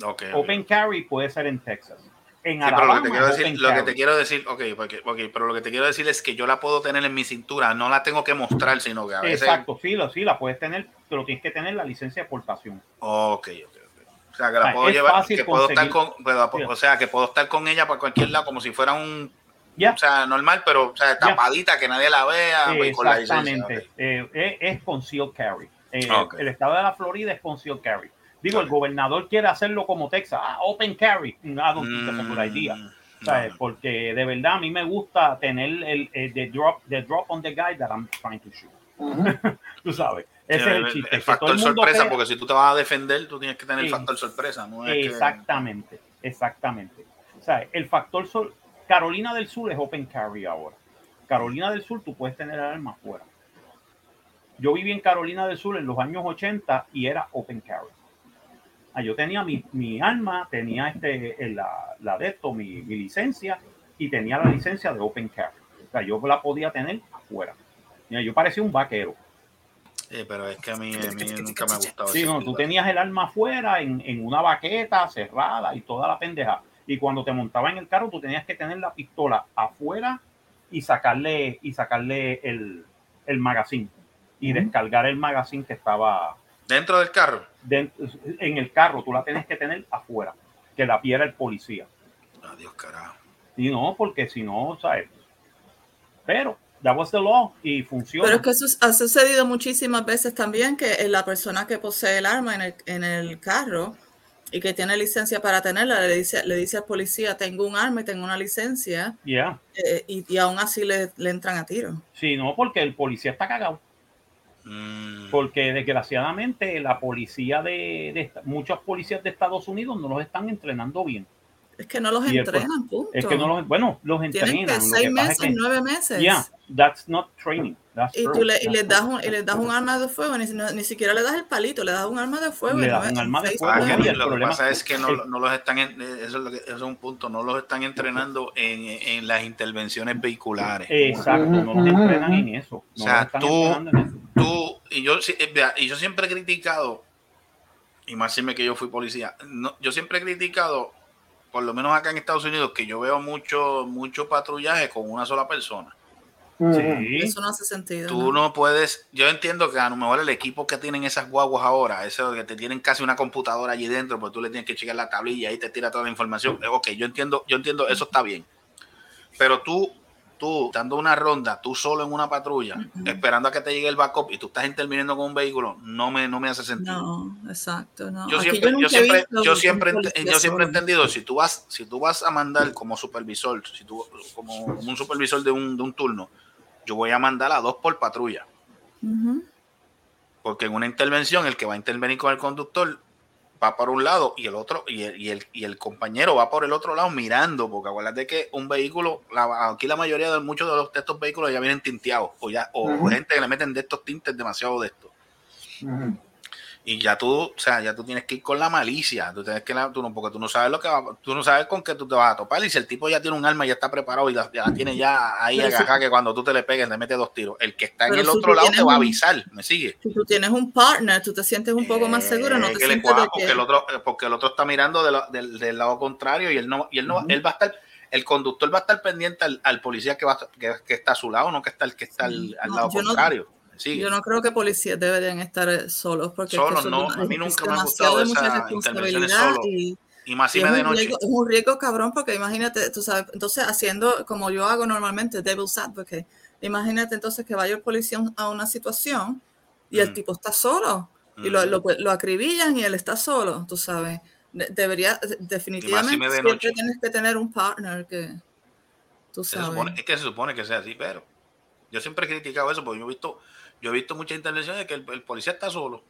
Ok. ok. Open carry puede ser en Texas. En Sí, pero lo que te quiero decir, lo que te quiero decir, ok, porque, ok, pero lo que te quiero decir es que yo la puedo tener en mi cintura, no la tengo que mostrar, sino que a veces. Exacto, sí, lo- sí, la puedes tener, pero tienes que tener la licencia de portación. Ok, ok, ok. O sea, que la puedo llevar, que puedo estar con, pero, o sea, que puedo estar con ella para cualquier lado, como si fuera un, Ya. o sea, normal, pero, o sea, tapadita, que nadie la vea, pues, con la licencia. Exactamente. Eh, es, es concealed carry. Eh. El estado de la Florida es concealed carry. Digo, el gobernador quiere hacerlo como Texas. Ah, open carry. I don't think that's a good idea. ¿Sabes? no. Porque de verdad a mí me gusta tener el, el the drop, the drop on the guy that I'm trying to shoot. Tú sabes. Ese Sí, es el, el chiste. el factor el sorpresa, crea- porque si tú te vas a defender, tú tienes que tener el factor sorpresa, ¿no? Es que- Exactamente, exactamente. O sea, el factor sol, Carolina del Sur es open carry ahora. Carolina del Sur tú puedes tener el arma afuera. Yo viví en Carolina del Sur en los años 80 y era open carry. Ah, yo tenía mi, mi arma, tenía este, el- la, la de esto, mi, mi licencia y tenía la licencia de open carry. O sea, yo la podía tener afuera. Mira, yo parecía un vaquero. Sí, pero es que a mí, a mí nunca me ha gustado. Sí, no, tú tenías el arma afuera en, en una baqueta cerrada y toda la pendeja. Y cuando te montaba en el carro, tú tenías que tener la pistola afuera y sacarle, y sacarle el, el magazine y descargar el magazine que estaba Dentro del carro. en el carro. Tú la tienes que tener afuera, que la piera el policía. Adiós, carajo. Y no, porque si no, ¿sabes? Pero, that was the law y funciona. Pero es que eso ha sucedido muchísimas veces también que la persona que posee el arma en el, en el carro y que tiene licencia para tenerla, le dice, le dice al policía, tengo un arma y tengo una licencia, eh, y, y aún así le, le entran a tiro. Sí, no, porque el policía está cagado. Mm, Porque desgraciadamente la policía de, de muchos policías de Estados Unidos no los están entrenando bien. Es que no los Y entrenan, punto. Es que no los, bueno, los Tienen entrenan. que lo seis que meses, es que- nueve meses. Yeah, that's not training. That's Y, tú le, y les das un, y les das un arma de fuego, ni, no- ni siquiera le das el palito, le das un arma de fuego. Le y das no- un arma de fuego, Ah, lo que pasa es que no, no los están, en- eso es, lo que, eso es un punto, no los están entrenando en, en las intervenciones vehiculares. Exacto, no los entrenan en eso. O No sea, tú- entrenando en eso. Tú, y yo, eh, y yo siempre he criticado, y más si me que yo fui policía, no, yo siempre he criticado, por lo menos acá en Estados Unidos, que yo veo mucho, mucho patrullaje con una sola persona. Sí. Eso no hace sentido. Tú ¿no? no puedes, yo entiendo que a lo mejor el equipo que tienen esas guaguas ahora, eso que te tienen casi una computadora allí dentro, pues tú le tienes que checar la tablilla y ahí te tira toda la información. Eh, Ok, yo entiendo, yo entiendo, eso está bien. Pero tú, tú dando una ronda, tú solo en una patrulla, esperando a que te llegue el backup y tú estás interviniendo con un vehículo, no me, no me hace sentido. No, exacto. No. Yo Aquí siempre, yo siempre, yo siempre, yo siempre he entendido, si tú vas, si tú vas a mandar como supervisor, si tú, como, un supervisor de un, de un turno, yo voy a mandar a dos por patrulla. Porque en una intervención, el que va a intervenir con el conductor va por un lado y el otro, y el, y el, y el compañero va por el otro lado mirando, porque acuérdate que un vehículo, la- aquí la mayoría de muchos de, los, de estos vehículos ya vienen tinteados, o ya, o gente que le meten de estos tintes demasiado de estos. Ujú. Y ya tú, o sea, ya tú tienes que ir con la malicia, tú tienes que, la- tú no, porque tú no sabes lo que va, tú no sabes con qué tú te vas a topar, y si el tipo ya tiene un arma y ya está preparado y la, ya la tiene ya ahí agarrada, que cuando tú te le pegues le mete dos tiros, el que está en el si otro lado te va a avisar, ¿me sigue? Si tú tienes un partner, tú te sientes un poco más seguro, no Eh, te que sientes cuaja, de porque que... el otro eh, porque el otro está mirando de la- del, del lado contrario y él no y él no él va a estar el conductor va a estar pendiente al, al policía que va que, que está a su lado no que está el que está al, al No, lado no- contrario Yo no creo que policías deberían estar solos porque Solos, no, a mí nunca me ha gustado intervenciones responsabilidad y, Y más si Y me es, de un noche. riesgo, es un riesgo cabrón porque imagínate, tú sabes, entonces haciendo como yo hago normalmente, devil's advocate, imagínate entonces que vaya el policía a una situación y el Mm. tipo está solo y lo, Mm. lo, lo acribillan y él está solo, tú sabes. De- debería, definitivamente, me de siempre tienes que tener un partner que, tú sabes. supone- es que se supone que sea así, pero yo siempre he criticado eso porque yo he visto, yo he visto muchas intervenciones que el, el policía está solo.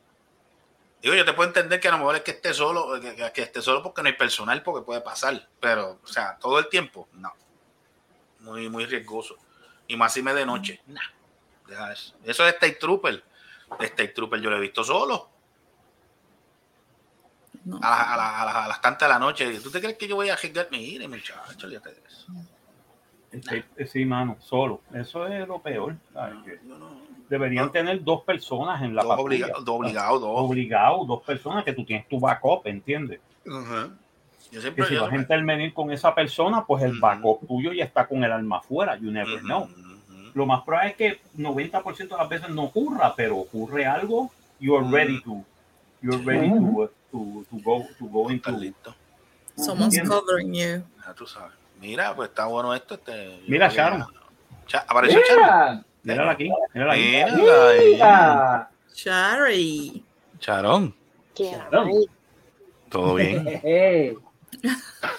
Digo, yo te puedo entender que a lo mejor es que esté solo, que, esté solo porque no hay personal, porque puede pasar, pero, o sea, todo el tiempo, no. Muy, muy riesgoso. Y más si me de noche, nah. Deja eso. Eso es State Trooper. State Trooper yo lo he visto solo. No. A, las- a, las- a las- a las tantas de la noche. ¿Tú te crees que yo voy a arriesgar? Mire, muchacho, olvídate de eso. Sí, mano, solo. Eso es lo peor. Deberían No. tener dos personas en la Dos patrulla. obligados, dos obligados, dos. Obligados, dos personas que tú tienes tu backup, ¿entiendes? Yo Que siempre si yo vas a intervenir con esa persona, pues el backup tuyo ya está con el arma afuera. You never know. Lo más probable es que 90% de las veces no ocurra, pero ocurre algo, you're Ujú. ready to, you're ready to, to, to go, to go into. Estás listo. Someone's ¿Entiendes? covering you. Ya tú sabes. Mira, pues está bueno esto. Este, Mira, que- Sharon. Cha- apareció Sharon. Mira, Mírala aquí, mírala aquí. Mírala ahí. mira. Shari. Sharon, Sharon. todo bien.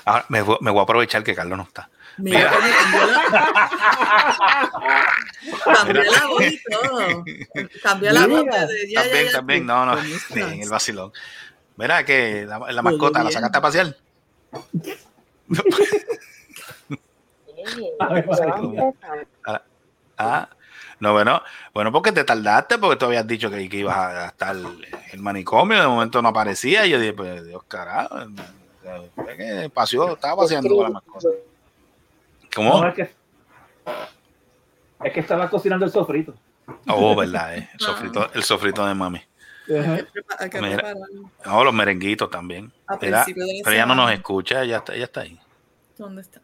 Ahora me, voy- me voy a aprovechar que Carlos no está. Mira, cambió la, voz y todo. Cambió la voz También, también, no, no. Bien, el vacilón. Mira que la, la mascota, ¿la sacaste a pasear? María. Ah, no, bueno, bueno, porque te tardaste, porque tú habías dicho que, que ibas a estar en el manicomio, de momento no aparecía, y yo dije, pues Dios carajo, fue que paseó, estaba paseando con la mascota. No, ¿Cómo? es que, es que estaba cocinando el sofrito. Oh, verdad, eh, el sofrito, el sofrito de mami. Ajá. Hay que Mira. prepararlo. No, los merenguitos también. Mira, pero ella no nos escucha, ella está, ella está ahí. ¿Dónde está?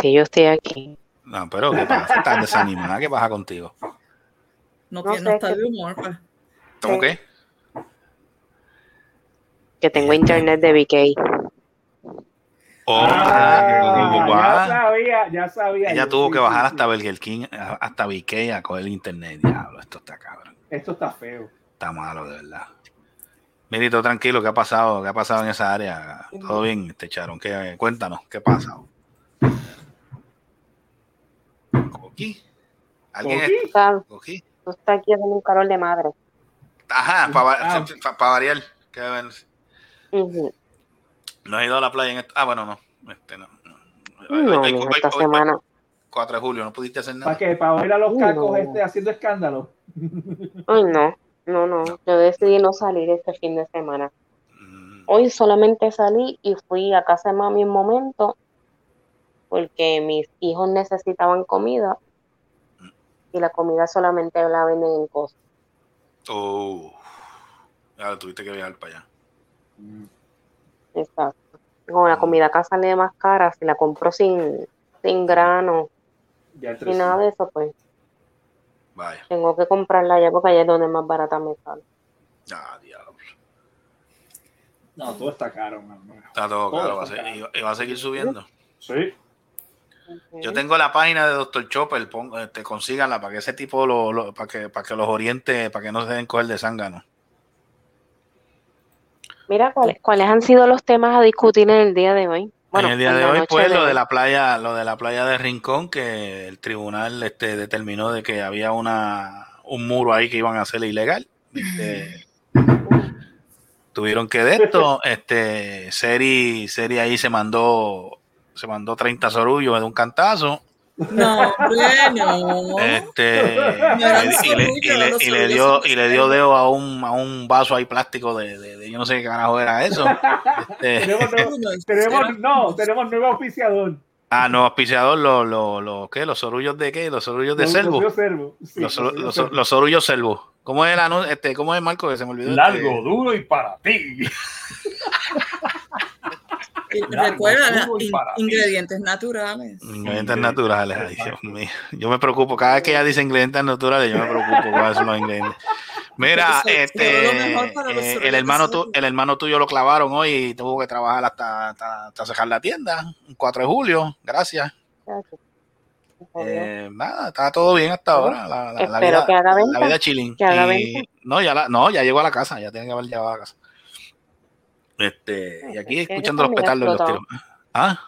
Sí, yo estoy aquí. No, pero ¿qué pasa? Estás desanimada, ¿qué pasa contigo? No, No tiene, no está de humor. Pues. ¿Cómo Sí. que? Que tengo internet de VK. Oh, Ah, ya sabía, ya sabía. Ella tuvo sí, que sí, bajar sí. hasta Burger King, hasta BK a coger el internet. Diablo, esto está cabrón. Esto está feo. Está malo, de verdad. Mirito, tranquilo, ¿qué ha pasado? ¿Qué ha pasado en esa área? ¿Todo bien, este Charon? ¿Qué, cuéntanos, ¿qué pasa? ¿Coqui? ¿Alguien Está, ¿Coqui? tú estás aquí haciendo un calor de madre. Ajá, para Ah. variar. Ujú. ¿No has ido a la playa en esto? Ah, bueno, no. Este, no. No, Hoy- mijo, hoy- esta hoy- semana. 4 de julio, no pudiste hacer ¿Para nada. qué? ¿Para oír a los cacos no. este haciendo escándalo? Ay, no, no, no. Yo decidí no salir este fin de semana. Mm, Hoy solamente salí y fui a casa de mami un momento porque mis hijos necesitaban comida y la comida solamente la venden en cosas. Oh. Ya tuviste que viajar para allá. Exacto. Como la comida acá sale más cara, si la compro sin, sin grano, sin nada de eso, pues Vaya. tengo que comprarla allá porque allá es donde más barata me sale. Ah, diablo. No, todo está caro, mamá. Está todo Todo caro. Va a, está ser- caro. y va- y va a seguir subiendo. Sí. Yo tengo la página de Dr. Chopper, pon, este, consíganla para que ese tipo lo, lo- para que para que los oriente, para que no se den coger de zángano. Mira, ¿cuáles, ¿cuáles han sido los temas a discutir en el día de hoy? Bueno, en el día de hoy, pues, lo de la playa, lo de la playa de Rincón, que el tribunal este, determinó de que había una un muro ahí que iban a hacer ilegal. Este, tuvieron que de esto, este, Seri, Seri ahí se mandó, se mandó 30 sorullos de un cantazo. No, hombre, no. Este, y, le, y le- y dio, y le dio dedo a un, a un vaso ahí plástico de, de- de yo no sé qué carajo era eso. Este, Tenemos, nuevo- Unos- tenemos, no, tenemos nuevo auspiciador. ah, no, auspiciador, los, los, los, ¿qué? Los sorullos de qué? Los sorullos de Los- cervo. los Servo. Sí, Los, los los, selvo. ¿Cómo es el anuncio? Este, ¿Cómo es Marco? Que se me olvidó. Largo, Este, duro y para ti. Recuerda, ti. ingredientes naturales. ingredientes naturales. Ay, Dios mío. Yo me preocupo. Cada vez que ella dice ingredientes naturales, yo me preocupo cuáles son los ingredientes. Mira, Eso- este, eso es lo mejor para los eh, el hermano tu, el hermano tuyo lo clavaron hoy y tuvo que trabajar hasta, hasta, hasta cerrar la tienda, el 4 de julio, gracias. Eh, nada, está todo bien hasta ahora. La, la- la Espero vida, que haga venta. la vida chilling. Que haga Y- no, ya la- no, ya llegó a la casa, ya tiene que haber llegado a la casa. Este, y aquí Es escuchando los petardos y los tiros. Ah,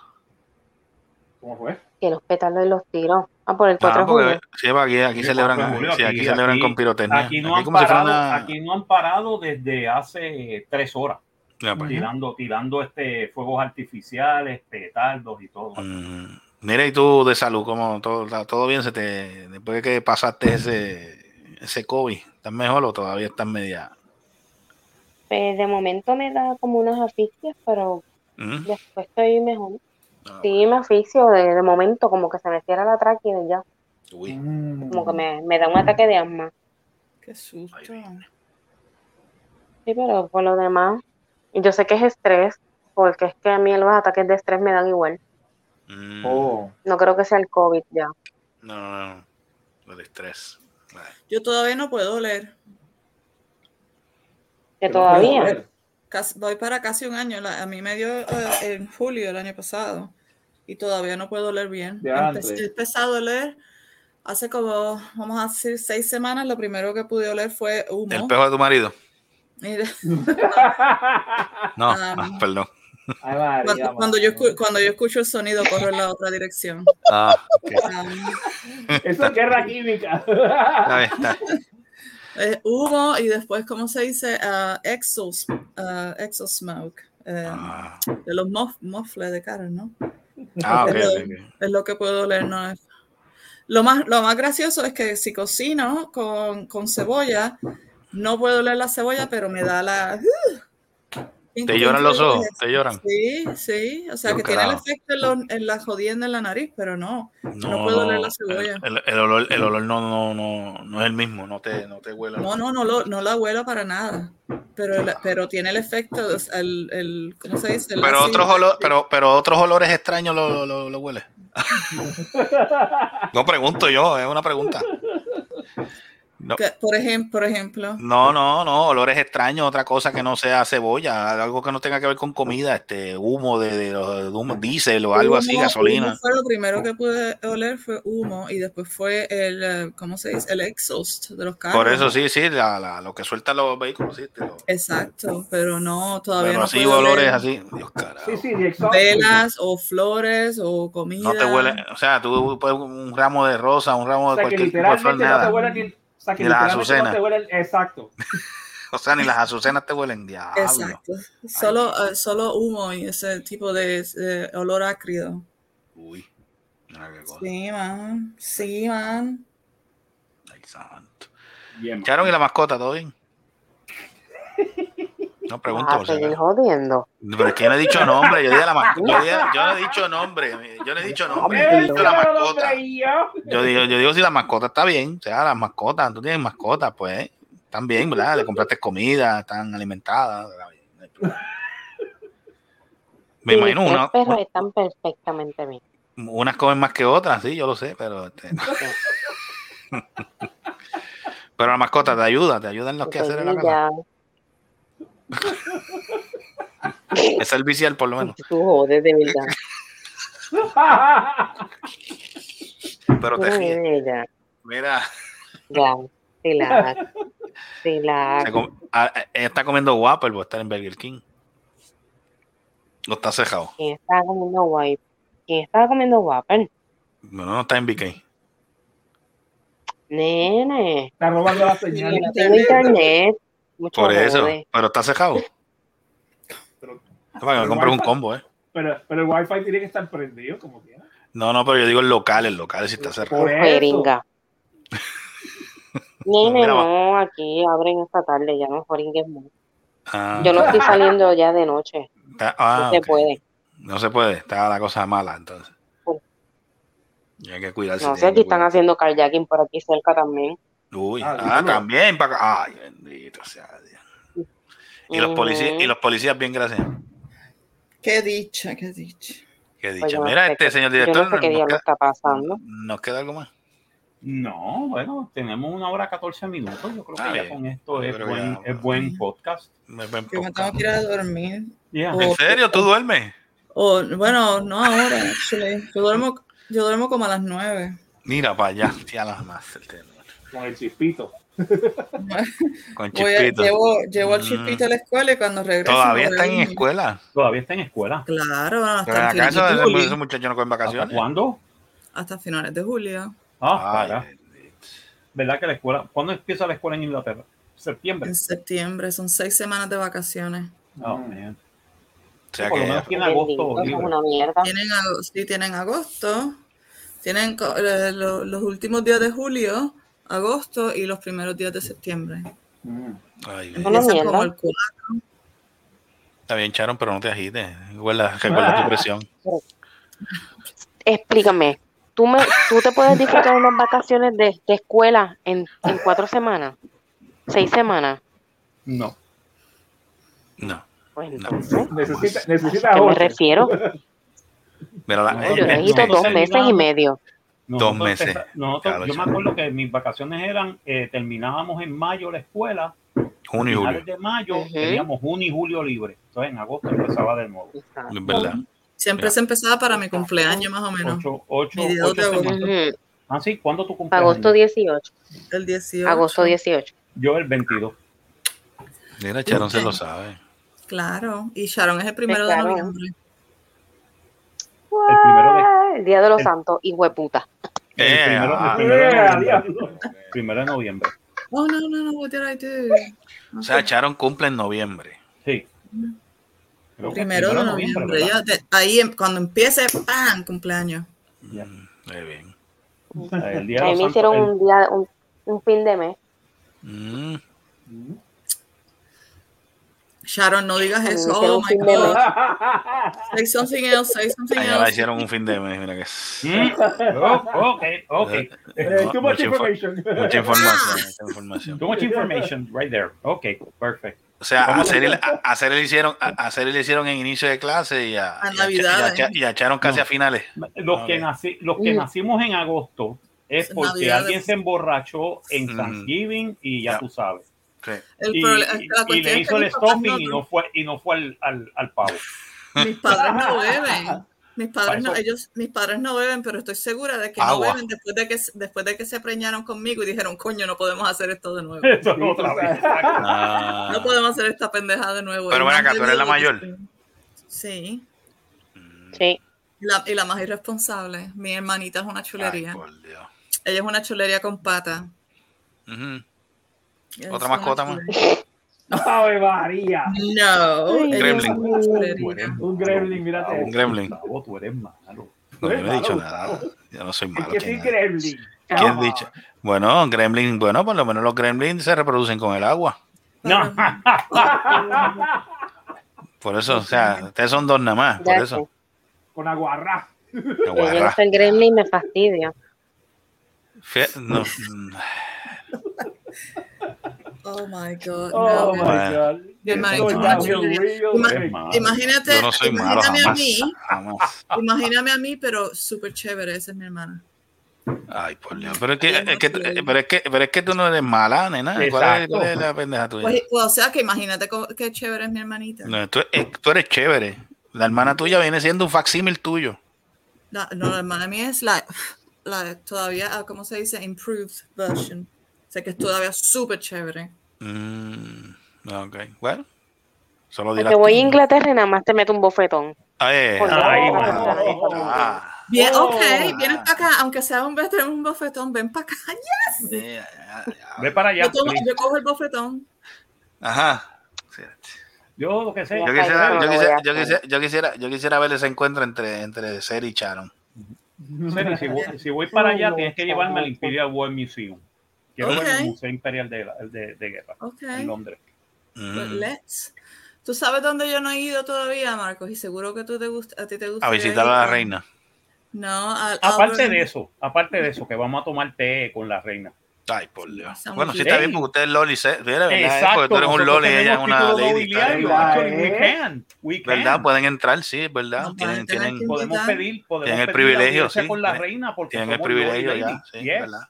¿Cómo fue? Que los pétalos de los tiros. Ah, por el 4 ah, de julio. porque sí, aquí, aquí celebran, 4 de julio, sí, aquí, aquí- celebran aquí- con pirotecnia. Aquí no, Aquí han parado, una- aquí no han parado desde hace tres horas, Ya, pues. tirando, tirando este fuegos artificiales, petardos y todo. Mm, Mira, y tú de salud, ¿cómo todo, está todo bien? Se te, después de que pasaste ese, ese COVID, ¿estás mejor o todavía estás media? Pues de momento me da como unas asfixias, pero ¿Mm? después estoy mejor. Ah, Sí, me asfixio de, de momento, como que se me cierra la tráquea y ya. Uy, Como que me, me da un ataque de asma. Qué susto. Sí, pero por lo demás, y yo sé que es estrés, porque es que a mí los ataques de estrés me dan igual. mm, Oh, No creo que sea el COVID ya. no, no, no, el estrés. Ay, Yo todavía no puedo leer. Que todavía. ver. Casi- voy para casi un año. La- a mí me dio eh, en julio el año pasado y todavía no puedo leer bien. Ya, Empe- Andrés. He empezado a leer hace como, vamos a decir, seis semanas. Lo primero que pude oler fue humo. ¿El pejo de tu marido? De- No, ah, perdón. Cuando, cuando yo, mano. escu- cuando yo escucho el sonido, corro en la otra dirección. Ah, ok. Um, Eso es guerra química. Está bien, está bien. Eh, humo y después, ¿cómo se dice? Ah, exhaust, ah, exhaust smoke. eh, Ah, de los de cara, ¿no? ah, ok, Pero- ok, ok. Es lo que puedo leer, no es. Lo más, lo más gracioso es que si cocino con, con cebolla, no puedo leer la cebolla, pero me da la. ¿Te lloran los ojos? ¿Te lloran? Sí, sí. O sea, Yo que tiene el efecto en, lo- en la jodienda en la nariz, pero no. No, No puedo no, la cebolla. El, el- el olor, el olor no, no, no, no es el mismo, no te, no te huele. No, no, no, lo, no la huelo para nada. Pero, el- pero tiene el efecto, el, el ¿cómo se dice? El Pero ácido. otros, olor- pero, pero otros olores extraños lo, lo, lo huele. No pregunto yo, es una pregunta. No, Que, por, ejemplo, por ejemplo, no, no, no, olores extraños, otra cosa que no sea cebolla, algo que no tenga que ver con comida, este humo de, de, de humo, diésel o algo así, gasolina. fue lo primero que pude oler fue humo y después fue el, eh, ¿cómo se dice? El exhaust de los carros. Por eso sí, sí, la, la- lo que sueltan los vehículos, sí. te lo- Exacto, pero no, todavía pero no así olores oler así, Dios carajo. Sí, sí, de exhaust. velas o flores o comida. No te huele, o sea, tú puedes un ramo de rosa, un ramo O de sea, que cualquier tipo de flor, literalmente no te huele ni, o sea, que Ni las literalmente no azucenas. te huele- exacto. O sea, ni las azucenas te huelen, diablo. Exacto. Solo, eh, solo humo y ese tipo de, de olor ácido. Uy, cosa. Sí, man. Sí, man. Ay, santo. Bien, Charon y la mascota, ¿todo bien? No pregunto, Vas a seguir jodiendo. pero es que yo no he dicho nombre, yo dije la mascota, yo, yo no he dicho nombre, yo no he dicho nombre, yo he dicho la mascota. Yo digo, yo digo si la mascota está bien, o sea, las mascotas, tú tienes mascotas, pues, están bien, ¿verdad? Le compraste comida, están alimentadas. Me Sí, imagino mis una, perros están perfectamente bien. unas comen más que otras, sí, yo lo sé, pero este, pero la mascota te ayuda, te ayuda en los quehaceres de la Sí, casa. Es servicial por lo menos. Tú jodes, de verdad. Pero te ríes. Mira, ya, Mira, ya. Relax. Relax. com- ah, eh, ella está comiendo Whopper por estar en Burger King. No está cejado. ¿Quién estaba comiendo wipe? ¿Quién estaba comiendo Whopper? Bueno, no está en BK. Nene. Está robando la señal. Yo no tengo internet. Mucho Por eso, pero está cejado. Pero, Para que me compres un combo, ¿eh? pero, pero el wifi tiene que estar prendido como quiera. No, no, pero yo digo el local, el local sí está cerrado. Jeringa. Mira, no, aquí abren esta tarde, ya no joringues más. Ah, Yo no estoy saliendo ya de noche. está- ah, No se puede. No se puede, está la cosa mala entonces. Y hay que cuidarse. No sé, que están haciendo carjacking por aquí cerca también. Uy, Ah, ah, también para acá. Ay, bendito sea Dios. Y los policías, y los policías bien gracias. Qué dicha, qué dicha. Qué Pues dicha. Mira, sé este qué- señor director, no sé qué nos, queda, está pasando. nos queda algo más. No, bueno, tenemos una hora 14 minutos. Yo creo que Ah, ya bien. con esto es que buen, ya- es buen podcast. Me- me- Que me tengo que ir a dormir. Yeah. Oh. ¿En serio? ¿Tú duermes? O, bueno, no ahora, actually. Yo duermo, yo duermo como a las nueve. Mira para allá. Ya las más. Con el chispito. Con Voy a- chispito. llevo, llevo al Mm. chispito a la escuela y cuando regreso. Todavía está en escuela. Todavía está en escuela. Claro, Pero hasta, finales eso, de ese, julio. ese muchacho no coge ¿Hasta vacaciones. cuándo? hasta finales de julio. Ah, Ay, para. ¿Verdad que la escuela? ¿Cuándo empieza la escuela en Inglaterra? Septiembre. En septiembre, son seis semanas de vacaciones. Oh, man. o sea por lo que menos tiene agosto eso es libre. una mierda. Tienen, sí, tienen agosto, tienen eh, lo- los últimos días de julio, agosto y los primeros días de septiembre. Mm. Ay, como el está bien, Charon, pero no te agites. Recuerda, recuerda tu presión. Explícame, ¿tú, me, ¿tú te puedes disfrutar unas vacaciones de, de escuela en, en cuatro semanas? ¿Seis semanas? No. No. Pues No. Necesita, necesita ¿a qué me refiero? Mira, la- No, Yo necesito dos meses y medio. Nosotros Dos meses. nosotros- yo me acuerdo que mis vacaciones eran, eh, terminábamos en mayo la escuela, junio y julio. de mayo Ujú. teníamos junio y julio libre. Entonces en agosto empezaba de nuevo. Es verdad. Siempre Ya. se empezaba para mi cumpleaños más o menos, Ocho, ocho, Mediados ocho de. Ah, sí, ¿cuándo tu cumpleaños? Agosto 18. el 18. Agosto 18. Yo el 22. Mira, Charon se lo sabe. Claro, y Sharon es el primero claro. de noviembre. El primero de, El Día de los el- Santos, hijo de puta. el Eh, primero, el ah. primero de noviembre. diablo. Primero de noviembre. Oh, no, no, no, what did I do? O sea, Charon cumple en noviembre. Sí. Creo Primero de noviembre. ya te- ahí em- cuando empiece, ¡pam! cumpleaños. Ya. Mm, Muy bien. De A mí me hicieron el- un día, un, un fin de mes. Mm, Sharon, no digas eso. Oh my God. Say something else, say something allá la else. hicieron un fin de mes. Mira que. Mm, oh, ok, ok. Eh, No, too much information. mucha información. Mucha información. Too much information right there. Ok, perfect. O sea, a Vamos a- le hicieron, a, le hicieron en inicio de clase y a, A Navidad, y a, Cha- ¿eh? y a Charon casi No. a finales. Los, que, nací, los que Mm. nacimos en agosto es Es porque Navidad. alguien se emborrachó en Mm. Thanksgiving y ya Ya. tú sabes. Sí. El Y, problema- y- la y le es hizo que el stuffing no- y no fue, y no fue al, al, al pavo. Mis padres no beben. Mis padres no, ellos, mis padres no beben, pero estoy segura de que Agua. no beben después de que, después de que se preñaron conmigo y dijeron, coño, no podemos hacer esto de nuevo. Sí, otra vez. Ah, No podemos hacer esta pendeja de nuevo. Pero más acá, ¿tú eres la que mayor? sí. Sí. Sí. Y la, y la más irresponsable. Mi hermanita es una chulería. ay, por Dios. Ella es una chulería con pata. Es ¿Otra mascota más? Ave María. No. es Gremlin. eres Un gremlin, mírate Un gremlin. Tú eres malo. No, yo no he dicho nada. Yo no soy Es malo. que ¿quién, gremlin. quién ha dicho? Bueno, gremlin, bueno, por lo menos los gremlins se reproducen con el agua. No. Por eso, o sea, ustedes son dos nada más, por eso. Con. Qué Que yo no soy gremlin me fastidia. No, Oh my God. Oh no. my. God. Hermanito. Imagínate, yo no soy malo imagíname a mí, jamás. imagíname a mí, pero súper chévere, esa es mi hermana. Ay, por Dios. Pero es que, es que, pero es que, pero es que tú no eres mala, nena. ¿Cuál es, Exacto. cuál es la pendeja tuya? Pues, pues, o sea que imagínate qué chévere es mi hermanita. No, tú, eh, tú eres chévere. La hermana tuya viene siendo un facsímil tuyo. La, no, la hermana mía es la, la todavía, ah, ¿cómo se dice? Improved version. O sea que es todavía súper chévere. Mm, ok, bueno. Solo dirás. Porque voy a. Inglaterra y nada más te meto un bofetón. Ay, Ay, mano. para que te ah, Bien, Oh. ok, vienes para acá, aunque sea un, bofetón, un bofetón, ven para acá. Yes. eh. Ve para allá. Yo, tomo- yo cojo el bofetón. Ajá. Yo lo que sé. Yo quisiera, Ay, yo, quisiera, yo, quisiera, yo, quisiera, yo quisiera ver ese encuentro entre, entre Seri y Sharon. Seri, si, voy, si voy para allá, tienes que llevarme al Imperial War Museum. Quiero ver Ok. el Museo Imperial de, la- de, de Guerra en Londres. Pues Mm. let's. Tú sabes dónde yo no he ido todavía, Marcos, y seguro que tú te gusta, a ti te gusta. A visitar a la reina. No, al Aparte Albert- de eso, aparte de eso, que vamos a tomar té con la reina. Ay, por Dios. Bueno, sí está bien porque usted es Loli. se- ¿verdad? ¿verdad? Exacto. Porque tú eres un Loli y ella es una Lady. we ¿eh? can. We can. ¿Verdad? Pueden entrar, sí, es verdad. No, tienen, tienen, Podemos pedir, podemos Tienen el pedir privilegio, sí. con la Tienen- reina porque tienen el privilegio ya. Sí, Yes. ¿verdad?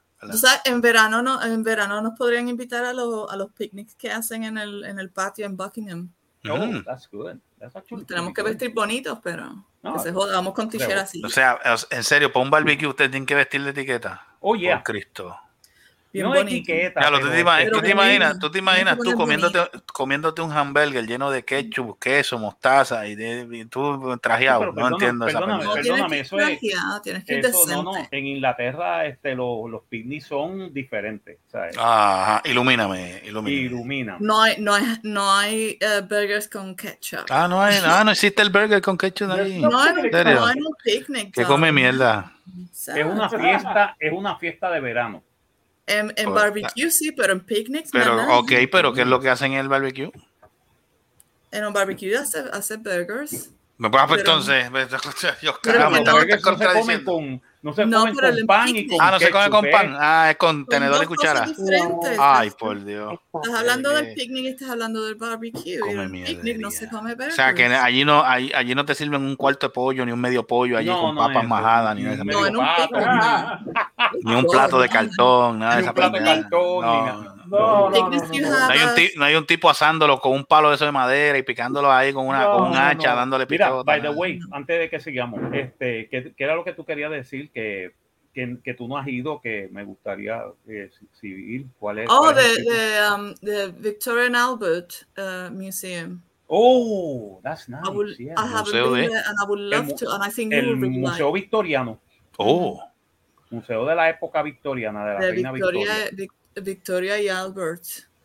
En verano, no, en verano nos podrían invitar a, los a los picnics que hacen en el, en el patio en Buckingham. Oh, Mm. that's good. That's actually Tenemos que good. vestir bonitos, pero No, que se joda, vamos con t-shirt pero- así. O sea, en serio, para un barbecue ustedes tienen que vestir de etiqueta. Oh, yeah. Por Cristo. Bien no bonito. etiqueta. Lo, tú, te tú imaginas, tú te imaginas tú comiéndote, comiéndote un hamburger lleno de ketchup, queso, mostaza y, de, y tú trajeado. no perdona- entiendo esa perdóname, tienes perdóname, eso es- trajeado, tienes que ir Eso, no, no. En Inglaterra este, los, los picnics son diferentes. ¿sabes? Ajá, ilumíname, ilumíname. No hay, no hay, no hay eh, burgers con ketchup. Ah, no, hay, ah, no existe el burger con ketchup ahí. no, hay, no hay un picnic. Que come mierda. Es una fiesta, es una fiesta de verano. En, en barbecue sí, pero en picnics Pero, nada. ok, pero ¿qué es lo que hacen en el barbecue? En un barbecue hace, hace burgers. Me pues, Pero- entonces, yo Pero caramba, se con, no se No, pero con el pan y con Ah, no se come con ketchup, pan. ¿eh? Ah, es con Son tenedor y dos cuchara. Ay, por Dios. Estás hablando del Eh, picnic y estás hablando del barbecue. Come el picnic no se come burgers. O sea, que allí no, allí, allí no te sirven un cuarto de pollo, ni un medio pollo allí No, con no papas majadas, ni, nada de esa No, en un picnic. Ni un plato de cartón, nada de Ni esa un plato de cartón, ni nada. No, no. Hay, un have, ti- no hay un tipo asándolo con un palo de eso de madera y picándolo ahí con, una, No, con un hacha, no. dándole Mira, picota. by the way, antes de que sigamos, este, ¿qué, qué era lo que tú querías decir? Que, que, que tú no has ido, que me gustaría eh, si- si ir. ¿Cuál es? Oh, the, el um, the Victoria and Albert uh, Museum. Oh, that's nice. I, will, yeah. I haven't Museo been de- there and I would love mu- to, and I think you El will really like Museo Victoriano, Oh, Museo de la época victoriana, de la de Reina Victoria, Victoria. Vic- Victoria y Albert.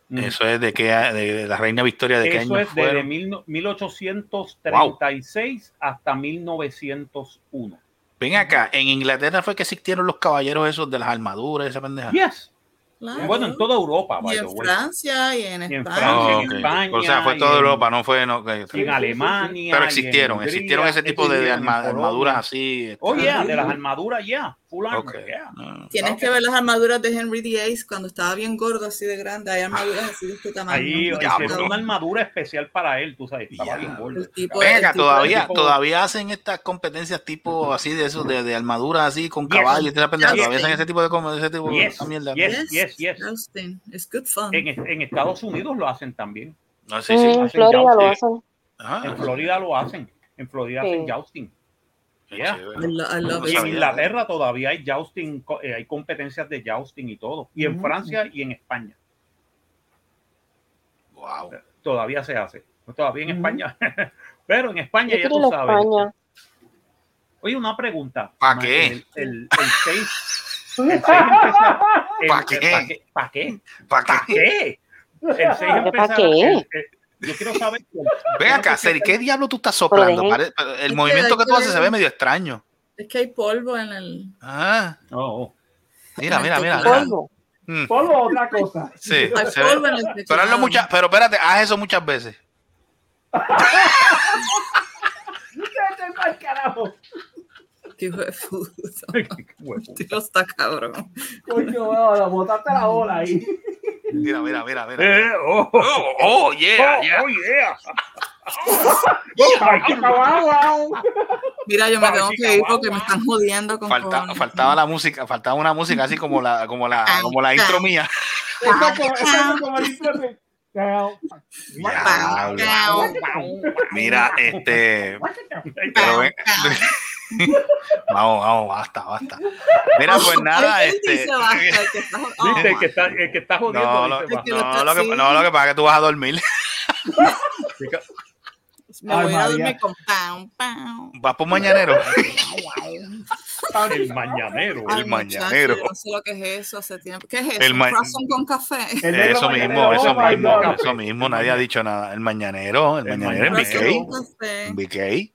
Mm. eso es de que de la reina Victoria de qué Eso año es desde no- 1836 hasta 1901. Ven acá, en Inglaterra fue que existieron los caballeros esos de las armaduras, esa pendeja. Yes. Claro. Bueno, en toda Europa, y en. Francia y en Y en España. Francia, Ah, en ok. España O sea, fue toda en- Europa, no fue. No, que- Y en Alemania. pero en existieron, Hungría, existieron ese tipo de, de en armaduras así. este, Oh, yeah, de las armaduras, ya. Full armor, ok. yeah. No. Tienes Ok. que ver las armaduras de Henry VIII cuando estaba bien gordo, así de grande. Hay armaduras así de este tamaño. Ahí Diablo. hicieron una armadura especial para él, tú sabes. Estaba bien gordo. El tipo, Ven el acá, tipo- todavía, tipo- todavía hacen estas competencias tipo así de esos, de, de armaduras así con Yes. caballos y. Yes. Todavía hacen ese tipo de, ese tipo de Yes. mierda. Yes. yes, yes. Justin. It's good fun. En, en Estados Unidos lo hacen también. No, sí, sí. Mm, hacen Florida lo jousting. hacen. Ah, En Florida lo hacen. En Florida Sí. hacen jousting. Yeah. I, lo- I love Y it. en. Inglaterra todavía hay jousting, eh, hay competencias de jousting y todo. Y en. Francia y en España. Wow. Todavía se hace. Todavía en. España. Pero en España Yo ya tú sabes. España. Oye, una pregunta. ¿Pa Ma- qué? El, el, el 6. El 6 empieza. el- ¿Pa qué? ¿Pa qué? ¿Pa qué? ¿Para ¿Pa qué? El 6 ¿Pa empieza. qué? Yo quiero saber. Ven acá, Seri, ¿qué diablo tú estás soplando? Pare- pero El movimiento que que tú haces se ve medio extraño. Es que hay polvo en el. Ah, Oh, mira, mira, mira. mira. Polvo. Mm, Polvo otra cosa. Sí, Hay se ve. polvo en el Pero, hazlo teclado. muchas- pero espérate, haz eso muchas veces. Carajo. Qué hijo de puta. Qué huevo. Tío, está cabrón. Coño, bueno, botaste la bola ahí. Mira, mira, mira, mira. Eh, oh, oh, Oh, oh, yeah, oh, yeah. oh, yeah. Mira, yo me tengo que ir porque me están jodiendo con Falta- faltaba la música, faltaba una música así como la, como la, como la intro mía. Mira, este. Pero ven- vamos, vamos, basta, basta. Mira, pues nada, este. dice basta, el que está- oh, Viste, el que está, el que está jodiendo. No, lo, dice, no, lo que, así. no, lo que pasa es que tú vas a dormir. Me voy Ay, a dormir con pam, pam. Vas por mañanero. El mañanero. El mañanero. no sé lo que es eso hace tiempo. ¿Qué es eso? El ¿Un ma- con café? Eso mañanero, mismo, eso oh mismo, God. eso mismo. Nadie ha dicho nada. El mañanero, el El mañanero. Croissant BK. BK.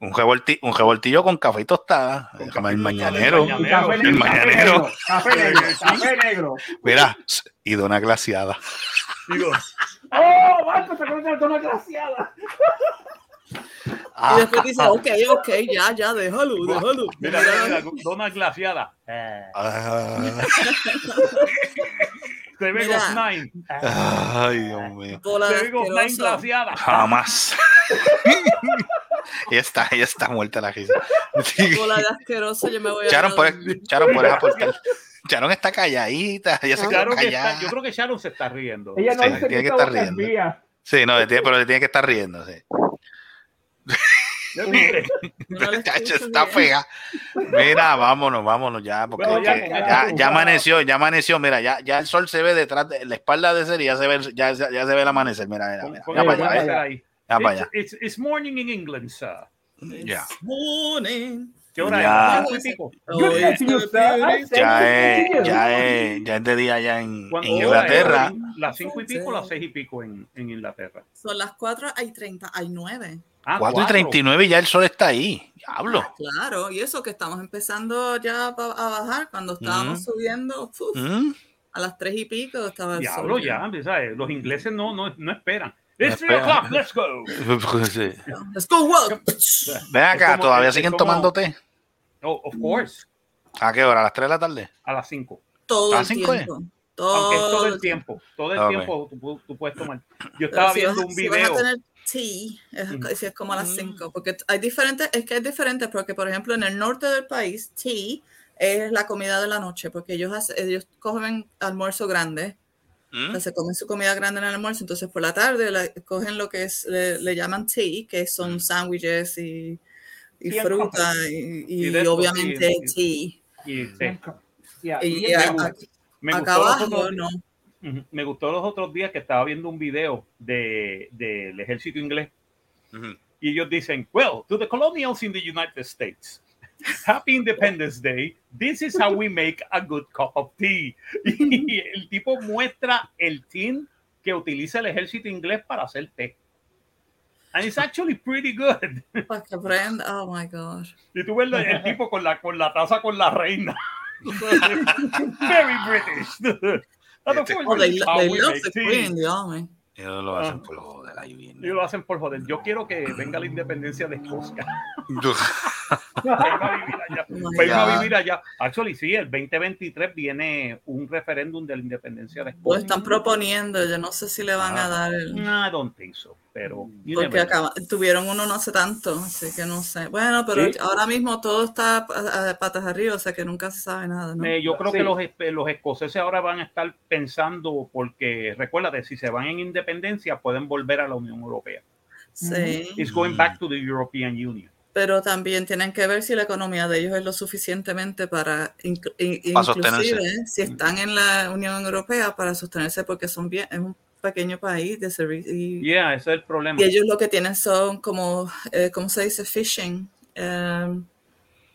Un revolti- un revoltillo con café y tostada. Déjame el mañanero. El mañanero. Café negro, café negro. Mira, y dona glaciada. Digo, Oh, Marco, se conoce la toma glaciada. Ah, Y después dice, ok, ok, ya, ya, déjalo, déjalo. mira, mira, mira, dona glaciada. ah, Te Mira. nine. ay, Dios mío. Te vengo nine glaciada. Jamás. ella está, ella está muerta la risa. Bola de asqueroso, yo me voy a. Sharon, ir a puedes. Sharon, puedes aportar. Sharon está calladita, ella se quedó callada. está- yo creo que Sharon se está riendo. Ella no Sí, dice tiene que que esta estar riendo. Sí, no, tiene- pero le tiene que estar riendo, sí. Chacho, está fea. Mira, vámonos, vámonos ya, porque Bueno, ya, que- ya, ya, ya. ya amaneció, ya amaneció. Mira, ya, ya el sol se ve detrás de la espalda de Seri, ya se ve, el- ya, ya, ya se ve el amanecer. Mira, mira, mira. Ya para allá, amanecer ahí. Ya para allá. It's, it's- it's morning in England, sir. Ya. Morning. ¿Qué hora Ya. es? Oh, Good it's to you, a sir. I beauty. say Ya es, ya es, ya es de día allá en, ¿Cuánto en? Inglaterra. Las cinco y pico, las seis y pico en, en Inglaterra. Son las 4 hay 30, hay 9. Ah, 4 y cuatro. 39 y ya el sol está ahí. Diablo. Claro, y eso que estamos empezando ya a bajar. Cuando estábamos Ujú. subiendo, uf, ¿Mm? a las 3 y pico estaba el Diablo, sol. ya, ¿sabes? Los ingleses no, no, no esperan. No It's three o'clock, let's go. Sí. Let's go, work. Ven acá, como- ¿todavía siguen como- tomando té? Oh, of course, ¿A qué hora? ¿A las 3 de la tarde? a las cinco. Todo ¿A el cinco es? tiempo. Aunque es Todo, todo el tiempo, todo el Ok. tiempo tú, tú puedes tomar. Yo estaba si viendo vas- un si vas a video. tener tea, es, Ujú. si es como a las 5, porque hay diferentes, es que es diferente, porque por ejemplo en el norte del país, tea es la comida de la noche, porque ellos, ellos cogen almuerzo grande, o ¿Mm? sea, se comen su comida grande en el almuerzo, entonces por la tarde la- cogen lo que es, le, le llaman tea, que son sándwiches y, y Sí, fruta y, y Y de esto, obviamente Y, tea. Y acá gustó los abajo otros- no. Me gustó los otros días que estaba viendo un video de, del ejército inglés Ujú. y ellos dicen, well, to the colonials in the United States, Happy Independence Day, this is how we make a good cup of tea. Y el tipo muestra el tin que utiliza el ejército inglés para hacer té. And it's actually pretty good. Para que aprenda, oh my God. Y tú ves el tipo con la, con la taza con la reina. Very British. And of course, Oh, they, they love the tea. queen in the army. Ellos lo Ah. hacen por joder ahí bien. Y lo hacen por joder. Yo quiero que venga la independencia de Escocia. Irme a vivir allá. Oh a vivir allá. Actually, sí, el 2023 viene un referéndum de la independencia de Lo Escocia. están proponiendo, yo no sé si le van a dar el... No, I don't think so, pero you Porque acaba- tuvieron uno no hace tanto, así que no sé. Bueno, pero Sí. ahora mismo todo está a- a patas arriba, o sea que nunca se sabe nada, ¿no? Eh, yo creo Sí. que los, los escoceses ahora van a estar pensando, porque recuérdate, si se van en independencia, pueden volver a la Unión Europea. Sí, It's going back to the European Union. pero también tienen que ver si la economía de ellos es lo suficientemente para, inclusive, si están en la Unión Europea, para sostenerse porque son bien, es un pequeño país de servicio y, Yeah, ese es el problema. y ellos lo que tienen son como, eh, ¿cómo se dice? Fishing. eh,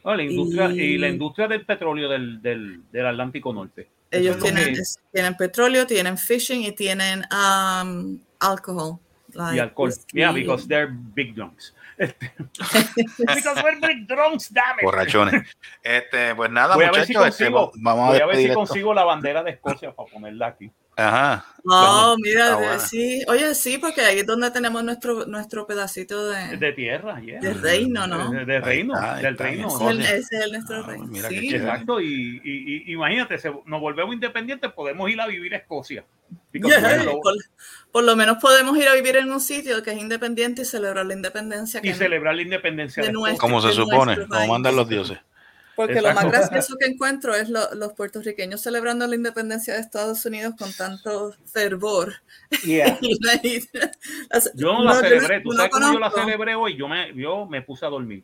Oh, la industria, y... y- la industria del petróleo del, del, del Atlántico Norte. Ellos tienen, es- tienen petróleo, tienen fishing y tienen um, alcohol. y like alcohol. whiskey. Yeah, because they're big drunks. Este, because we're big drunks, damn it. Borrachones. Este, pues nada, Voy a ver si muchachos, este, consigo, vamos a voy a ver si esto. consigo la bandera de Escocia para ponerla aquí. Ajá. Oh, mira, sí, oye, sí, porque ahí es donde tenemos nuestro, nuestro pedacito de, De tierra, yeah. de reino, ¿no? De, de reino, está, del está, reino. Ese es, el, ese es el nuestro Ah, reino. mira sí. Exacto, y, y- y- imagínate, se- nos volvemos independientes, podemos ir a vivir a Escocia. Yeah, por, por lo menos podemos ir a vivir en un sitio que es independiente y celebrar la independencia. Que y no- celebrar la independencia de de nuestro-. Como se supone, como mandan los dioses. Porque lo más Exacto. gracioso que encuentro es lo- los puertorriqueños celebrando la independencia de Estados Unidos con tanto fervor. Yeah. Yo no la celebré, tú no sabes cómo yo la celebré hoy, yo me, yo me puse a dormir.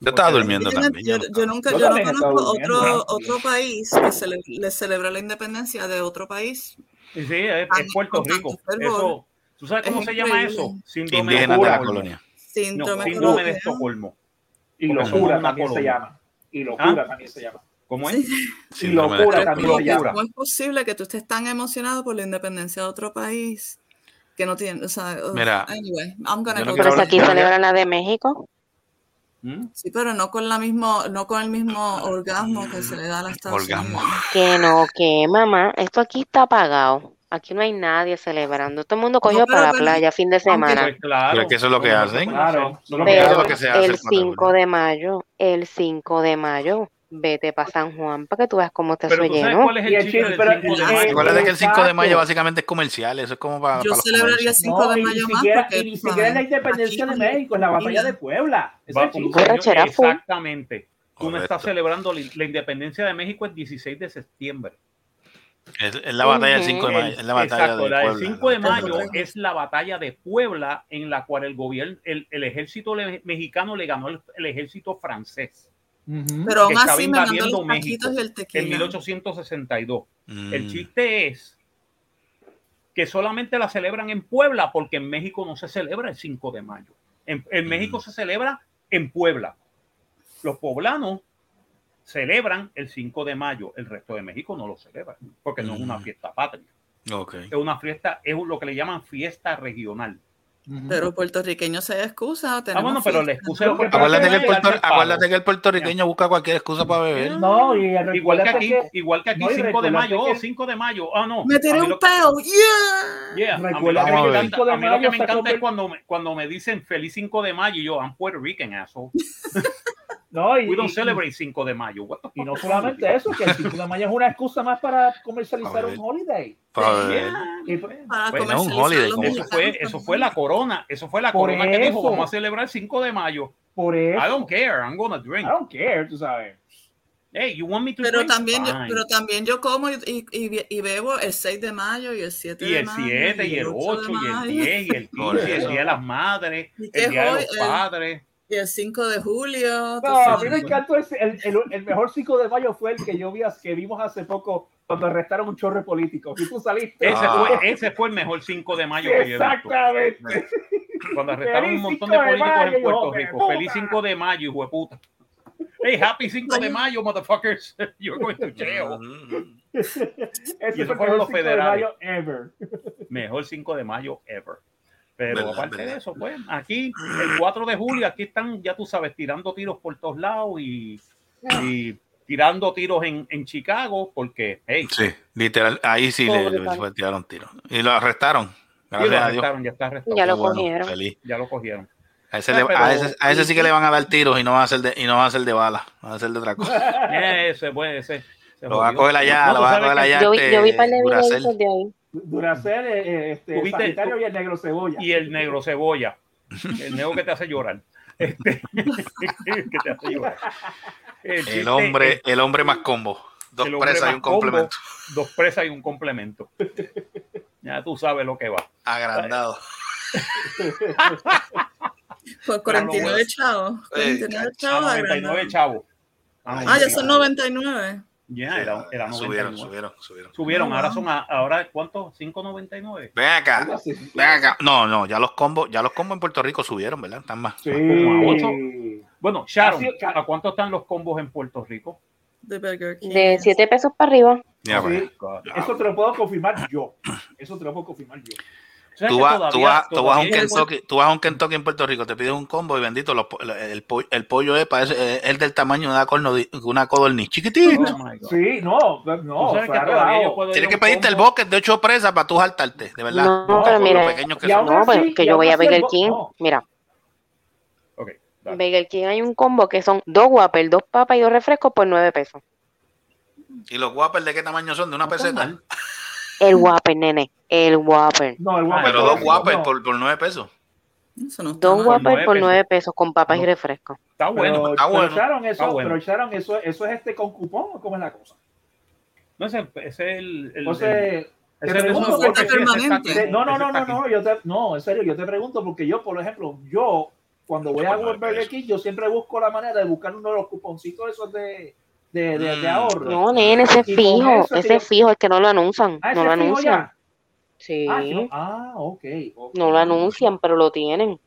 Yo estaba durmiendo Yo, también. yo- yo nunca, Yo yo no conozco otro, otro país que cele- le celebra la independencia de otro país. Y sí, es, es Puerto Rico. fervor. Eso, ¿Tú sabes cómo Es se llama eso? Síndrome de Indígenas de la colonia. No, Síndrome, síndrome de Estocolmo. Y locura también se llama. Y locura ¿Ah? también se llama. ¿Cómo es? Síndrome de locura también se llama. ¿Cómo es posible que tú estés tan emocionado por la independencia de otro país que no tiene, o sea, Mira, anyway, I'm gonna no Pero si aquí celebran la de México. ¿Mm? Sí, pero no con la mismo, no con el mismo orgasmo que se le da a las Estados Orgasmo. Unidos. Que no, que mamá, esto aquí está apagado. Aquí no hay nadie celebrando. Todo el mundo cogió No, para la playa fin de semana. Pues claro. Es que eso es lo que hacen. Claro. Pero- Pero es lo que se hace el cuando- 5 de mayo, el 5 de mayo, Vete para San Juan para que tú veas cómo tú sabes lleno. cuál es el el chiste chiste, del pero 5 de el- mayo. Recuerda que el 5 de mayo básicamente es comercial, eso es como para, Yo para celebraría comercios. 5 de y ni mayo más siquiera, porque y ni siquiera es la independencia de México, es la batalla de Puebla. Va es el. Exactamente. Tú no estás celebrando la, la independencia de México el 16 de septiembre. Es, es la batalla del Ujú. 5 de mayo, es la batalla Exacto, de la del Puebla. 5 de mayo es la batalla de Puebla en la cual el gobierno, el, el ejército le- mexicano le ganó el, el ejército francés. Pero aún así me mandó los México y el en tequila. 1862. Mm. El chiste es que solamente la celebran en Puebla porque en México no se celebra el 5 de mayo. En, en Mm. México se celebra en Puebla. Los poblanos celebran el 5 de mayo, el resto de México no lo celebra porque no es una fiesta patria, Ok. es una fiesta, es lo que le llaman fiesta regional. Pero puertorriqueño se excusa. Ah, bueno, pero la excusa es que Acuérdate que, el acuérdate que el puertorriqueño busca cualquier excusa para beber. No, y Igual que aquí, que, igual que aquí, no, y 5 de recuérdate mayo, oh, que- 5 de mayo, ah, no. Me tiré un lo- peo. Yeah. Yeah, a mí lo que me encanta, 5 de a mí lo que me encanta es cuando me, cuando me dicen feliz 5 de mayo y yo, I'm Puerto Rican, asshole. no, y, We don't y- celebrate 5 de mayo. What the y no solamente eso, que el 5 de mayo es una excusa más para comercializar ver. un holiday. Para. Y pues, Para un holiday, Eso fue, eso fue la corona, eso fue la Por corona que dijo, eso. vamos a celebrar el 5 de mayo. por eso, I don't care, I'm gonna I drink. don't care, tú sabes. Hey, you want me to Pero drink? también, yo, pero también yo como y, y, y- bebo el 6 de mayo y el 7 y de el mayo. 7 y el 8 de y el mayo, 10 y el 15 y el día de las madres, ¿Y qué el día de los El- padres. Y el 5 de julio. No, a mí me encantó ese, el, el, el mejor 5 de mayo fue el que yo vi, que vimos hace poco cuando arrestaron un chorre político. Y tú saliste. Ese, Ah. fue, ese fue el mejor 5 de mayo que yo. Exactamente. Cuando arrestaron un Feliz montón 5 de de políticos mayo, en Puerto de Rico. puta. Feliz 5 de mayo, hijo de puta. Hey, happy 5 de mayo, motherfuckers. You're going to jail. Ese fue el fueron mejor los 5 de federales. mayo ever. Mejor 5 de mayo ever. Pero Verdad, aparte verdad. de eso, pues, aquí, el 4 de julio, aquí están, ya tú sabes, tirando tiros por todos lados y, y tirando tiros en, en Chicago, porque, hey, Sí, literal, ahí sí le, le tiraron tiro. Y lo arrestaron. y lo Gracias Dios. arrestaron, ya está arrestado. Ya lo bueno, cogieron. feliz. Ya lo cogieron. A ese, le- a ese- a ese sí que le van a dar tiros y no van a ser de, y no van a ser de bala, van a ser de otra cosa. Ese, pues, ese. se Lo va a coger allá, No, lo va a coger allá. Yo vi, yo vi este, par de ahí. Duracell, eh, este, Tuviste- Sagitario y el negro cebolla. y el negro cebolla. El negro que te hace llorar. Este, que te hace llorar. El hombre, el hombre más combo. Dos presas y un combo, complemento. Dos presas y un complemento. Ya tú sabes lo que va. Agrandado. Por 49 chavos. 49 A chavos. 99 agrandado. chavos. Ah, ya son 99. Ya, era, era 99. subieron, subieron, subieron. Subieron, Ah, ahora son, a- ahora, ¿cuánto? 5.99. Ven acá, ven acá. No, no, ya los combos, ya los combos en Puerto Rico subieron, ¿verdad? Están más. Sí. Como a ocho. Bueno, Sharon, ¿a cuánto están los combos en Puerto Rico? De Burger King. De 7 pesos para arriba. Sí. pues. Eso te lo puedo confirmar yo. Eso te lo puedo confirmar yo. ¿Sabes Tú vas, todavía- tú, vas, tú vas a un Kentucky, tú vas a un Kentucky en Puerto Rico, te pides un combo y bendito, los el, pollo, el pollo es, parece, es del tamaño de una, corno- una codorniz, chiquitito. Oh. Sí, no, Tú no, que puedo ir Tienes que pedirte el bucket de ocho presas para tú saltarte, de verdad. No, No, pero por mira, que son. no, pues, que yo voy a el Burger King. no. Mira, Ok, dale. Burger King hay un combo que son dos Whopper, dos papas y dos refrescos por 9 pesos. ¿Y los Whoppers de qué tamaño son? ¿De una peseta? El Whopper, nene. El Whopper. No, el Whopper Pero dos no. por, por nueve pesos. Eso no está Dos. Whopper nueve por pesos. 9 pesos con papas y No. refrescos. Está bueno. Pero, está pero bueno, Sharon, eso, está bueno. pero Sharon, eso, eso es este con cupón o cómo es la cosa. No, ese es el. el- el- ese es de- no, no, no, no, no, yo te, no, en serio, yo te pregunto porque yo, por ejemplo, yo cuando voy a nueve Burger. King, yo siempre busco la manera de buscar uno de los cuponcitos esos de, de, de, de Mm. ahorro. No, nene, ese es fijo. eso Ese yo- es fijo, es que no lo anuncian. Ah, No lo anuncian. ya. Sí. Ah, ah, ok. ok. No lo anuncian, pero lo tienen.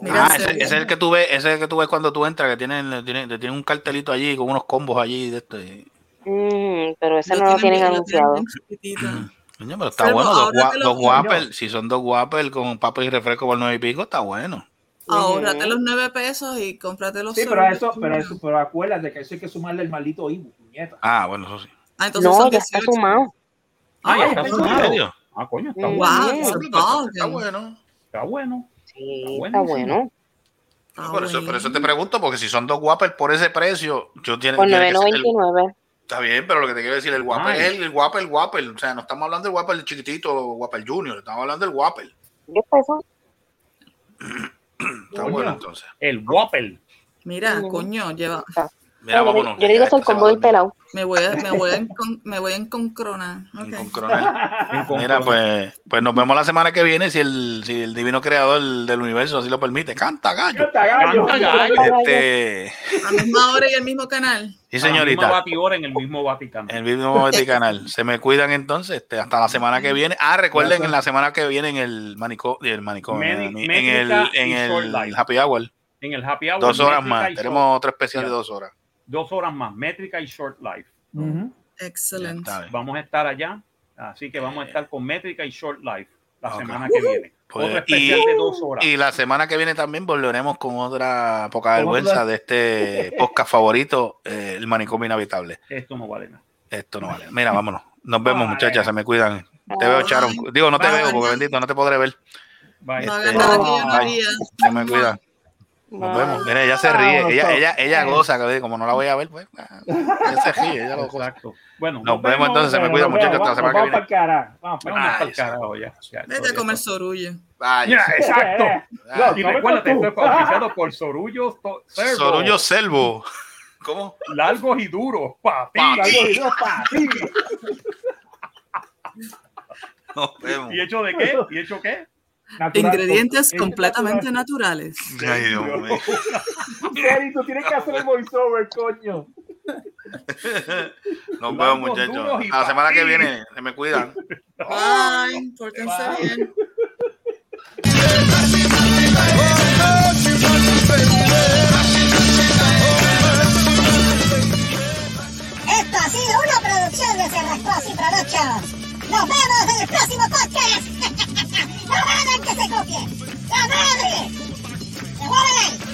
Mira, ah, ese, es el que tú ves, ese es el que tú ves cuando tú entras, que tienen, tienen, tienen un cartelito allí con unos combos allí de esto. y- Mm, pero ese no lo tienen anunciado. Coño, pero está Pero bueno, dos, gua- dos si son dos Whopper con papas y refresco por nueve y pico, está bueno. Ahórrate los 9 pesos y cómprate los Sí, pero eso, pero eso, pero acuérdate que eso hay que sumarle el maldito IBU, puñeta. Ah, bueno, eso sí. Ah, entonces No, son ya está 18. sumado. Ah, ya Ah, está ¿en sumado. Ah, coño, está bueno. Wow, Bien. it's a Está bueno. Está bueno. Sí, Está bueno. Está Por eso, por eso te bueno. pregunto, porque si son dos Whopper por ese precio, yo tiene, Por tiene que ser el- 9.99. Está bien, pero lo que te quiero decir, el Ay. es el, el Whopper, el Whopper. O sea, no estamos hablando del Whopper chiquitito, Whopper Junior, estamos hablando del Whopper. 10 pesos. Está bueno entonces. El Whopper. Mira, coño, lleva. Mira, yo, vámonos. yo digo que es el dormir. pelado. Me voy a, me voy a, encon- me voy a enconcronar. Un Ok. con coronel. Mira, pues, pues nos vemos la semana que viene si el, si el divino creador del universo así lo permite. Canta, gallo. Canta, gallo. Canta, gallo. Este, A la misma hora y el mismo canal. sí, la señorita. batidora en el mismo Vaticano. En el mismo este canal. Se me cuidan entonces este, hasta la semana que viene. Ah, recuerden Gracias. en la semana que viene en el manicomio, el Medi- en el, en y short el happy hour. En el Happy Hour. Dos horas más. Tenemos otro especial de dos horas. Dos horas más. Métrica y Short Life. Excelente. Vamos a estar allá. Así que vamos a estar con Métrica y Short Life la semana que viene. Pues, Otro especial y- de dos horas. Y la semana que viene también volveremos con otra poca vergüenza de este podcast favorito, eh, el manicomio inhabitable. Esto no vale nada. Esto no vale. Mira, vámonos. Nos vemos, Bye. muchachas. Se me cuidan. Te veo, Charon. Digo, no te Bye. veo porque bendito, no te podré ver. Bye. No Este, no bye. haría. Se me cuidan. Nos vemos. Mira, ella se ríe. Ella, ella, ella goza, como no la voy a ver, pues. ah, Ella se ríe, ella lo goza. Exacto. Bueno, Nos vemos entonces, se me cuida, muchachos, semana vamos que para el carajo. Vamos para el carajo ya. Ya, Vete a comer sorullo. Ay, Ya, exacto. Ay. Y No, recuérdate, esto es por Sorullo Servo. Sorullo Selvo. ¿Cómo? Largos y duros. Pa' ti. Pa' Algo ti. de dos pa' ti. Nos vemos. ¿Y hecho de qué? ¿Y hecho qué? Natural. Ingredientes Es completamente natural. naturales. Ay, Dios mío. Jerry, tú tienes que hacer el voiceover, coño. Nos vemos, muchachos. A la semana que viene. Se me cuidan. Bye. Pórtense bien. Esto ha sido una producción de Cerrascos y Productions. Nos vemos en el próximo podcast. ¡No hagan que se copie! ¡La madre! ¡Se ahí!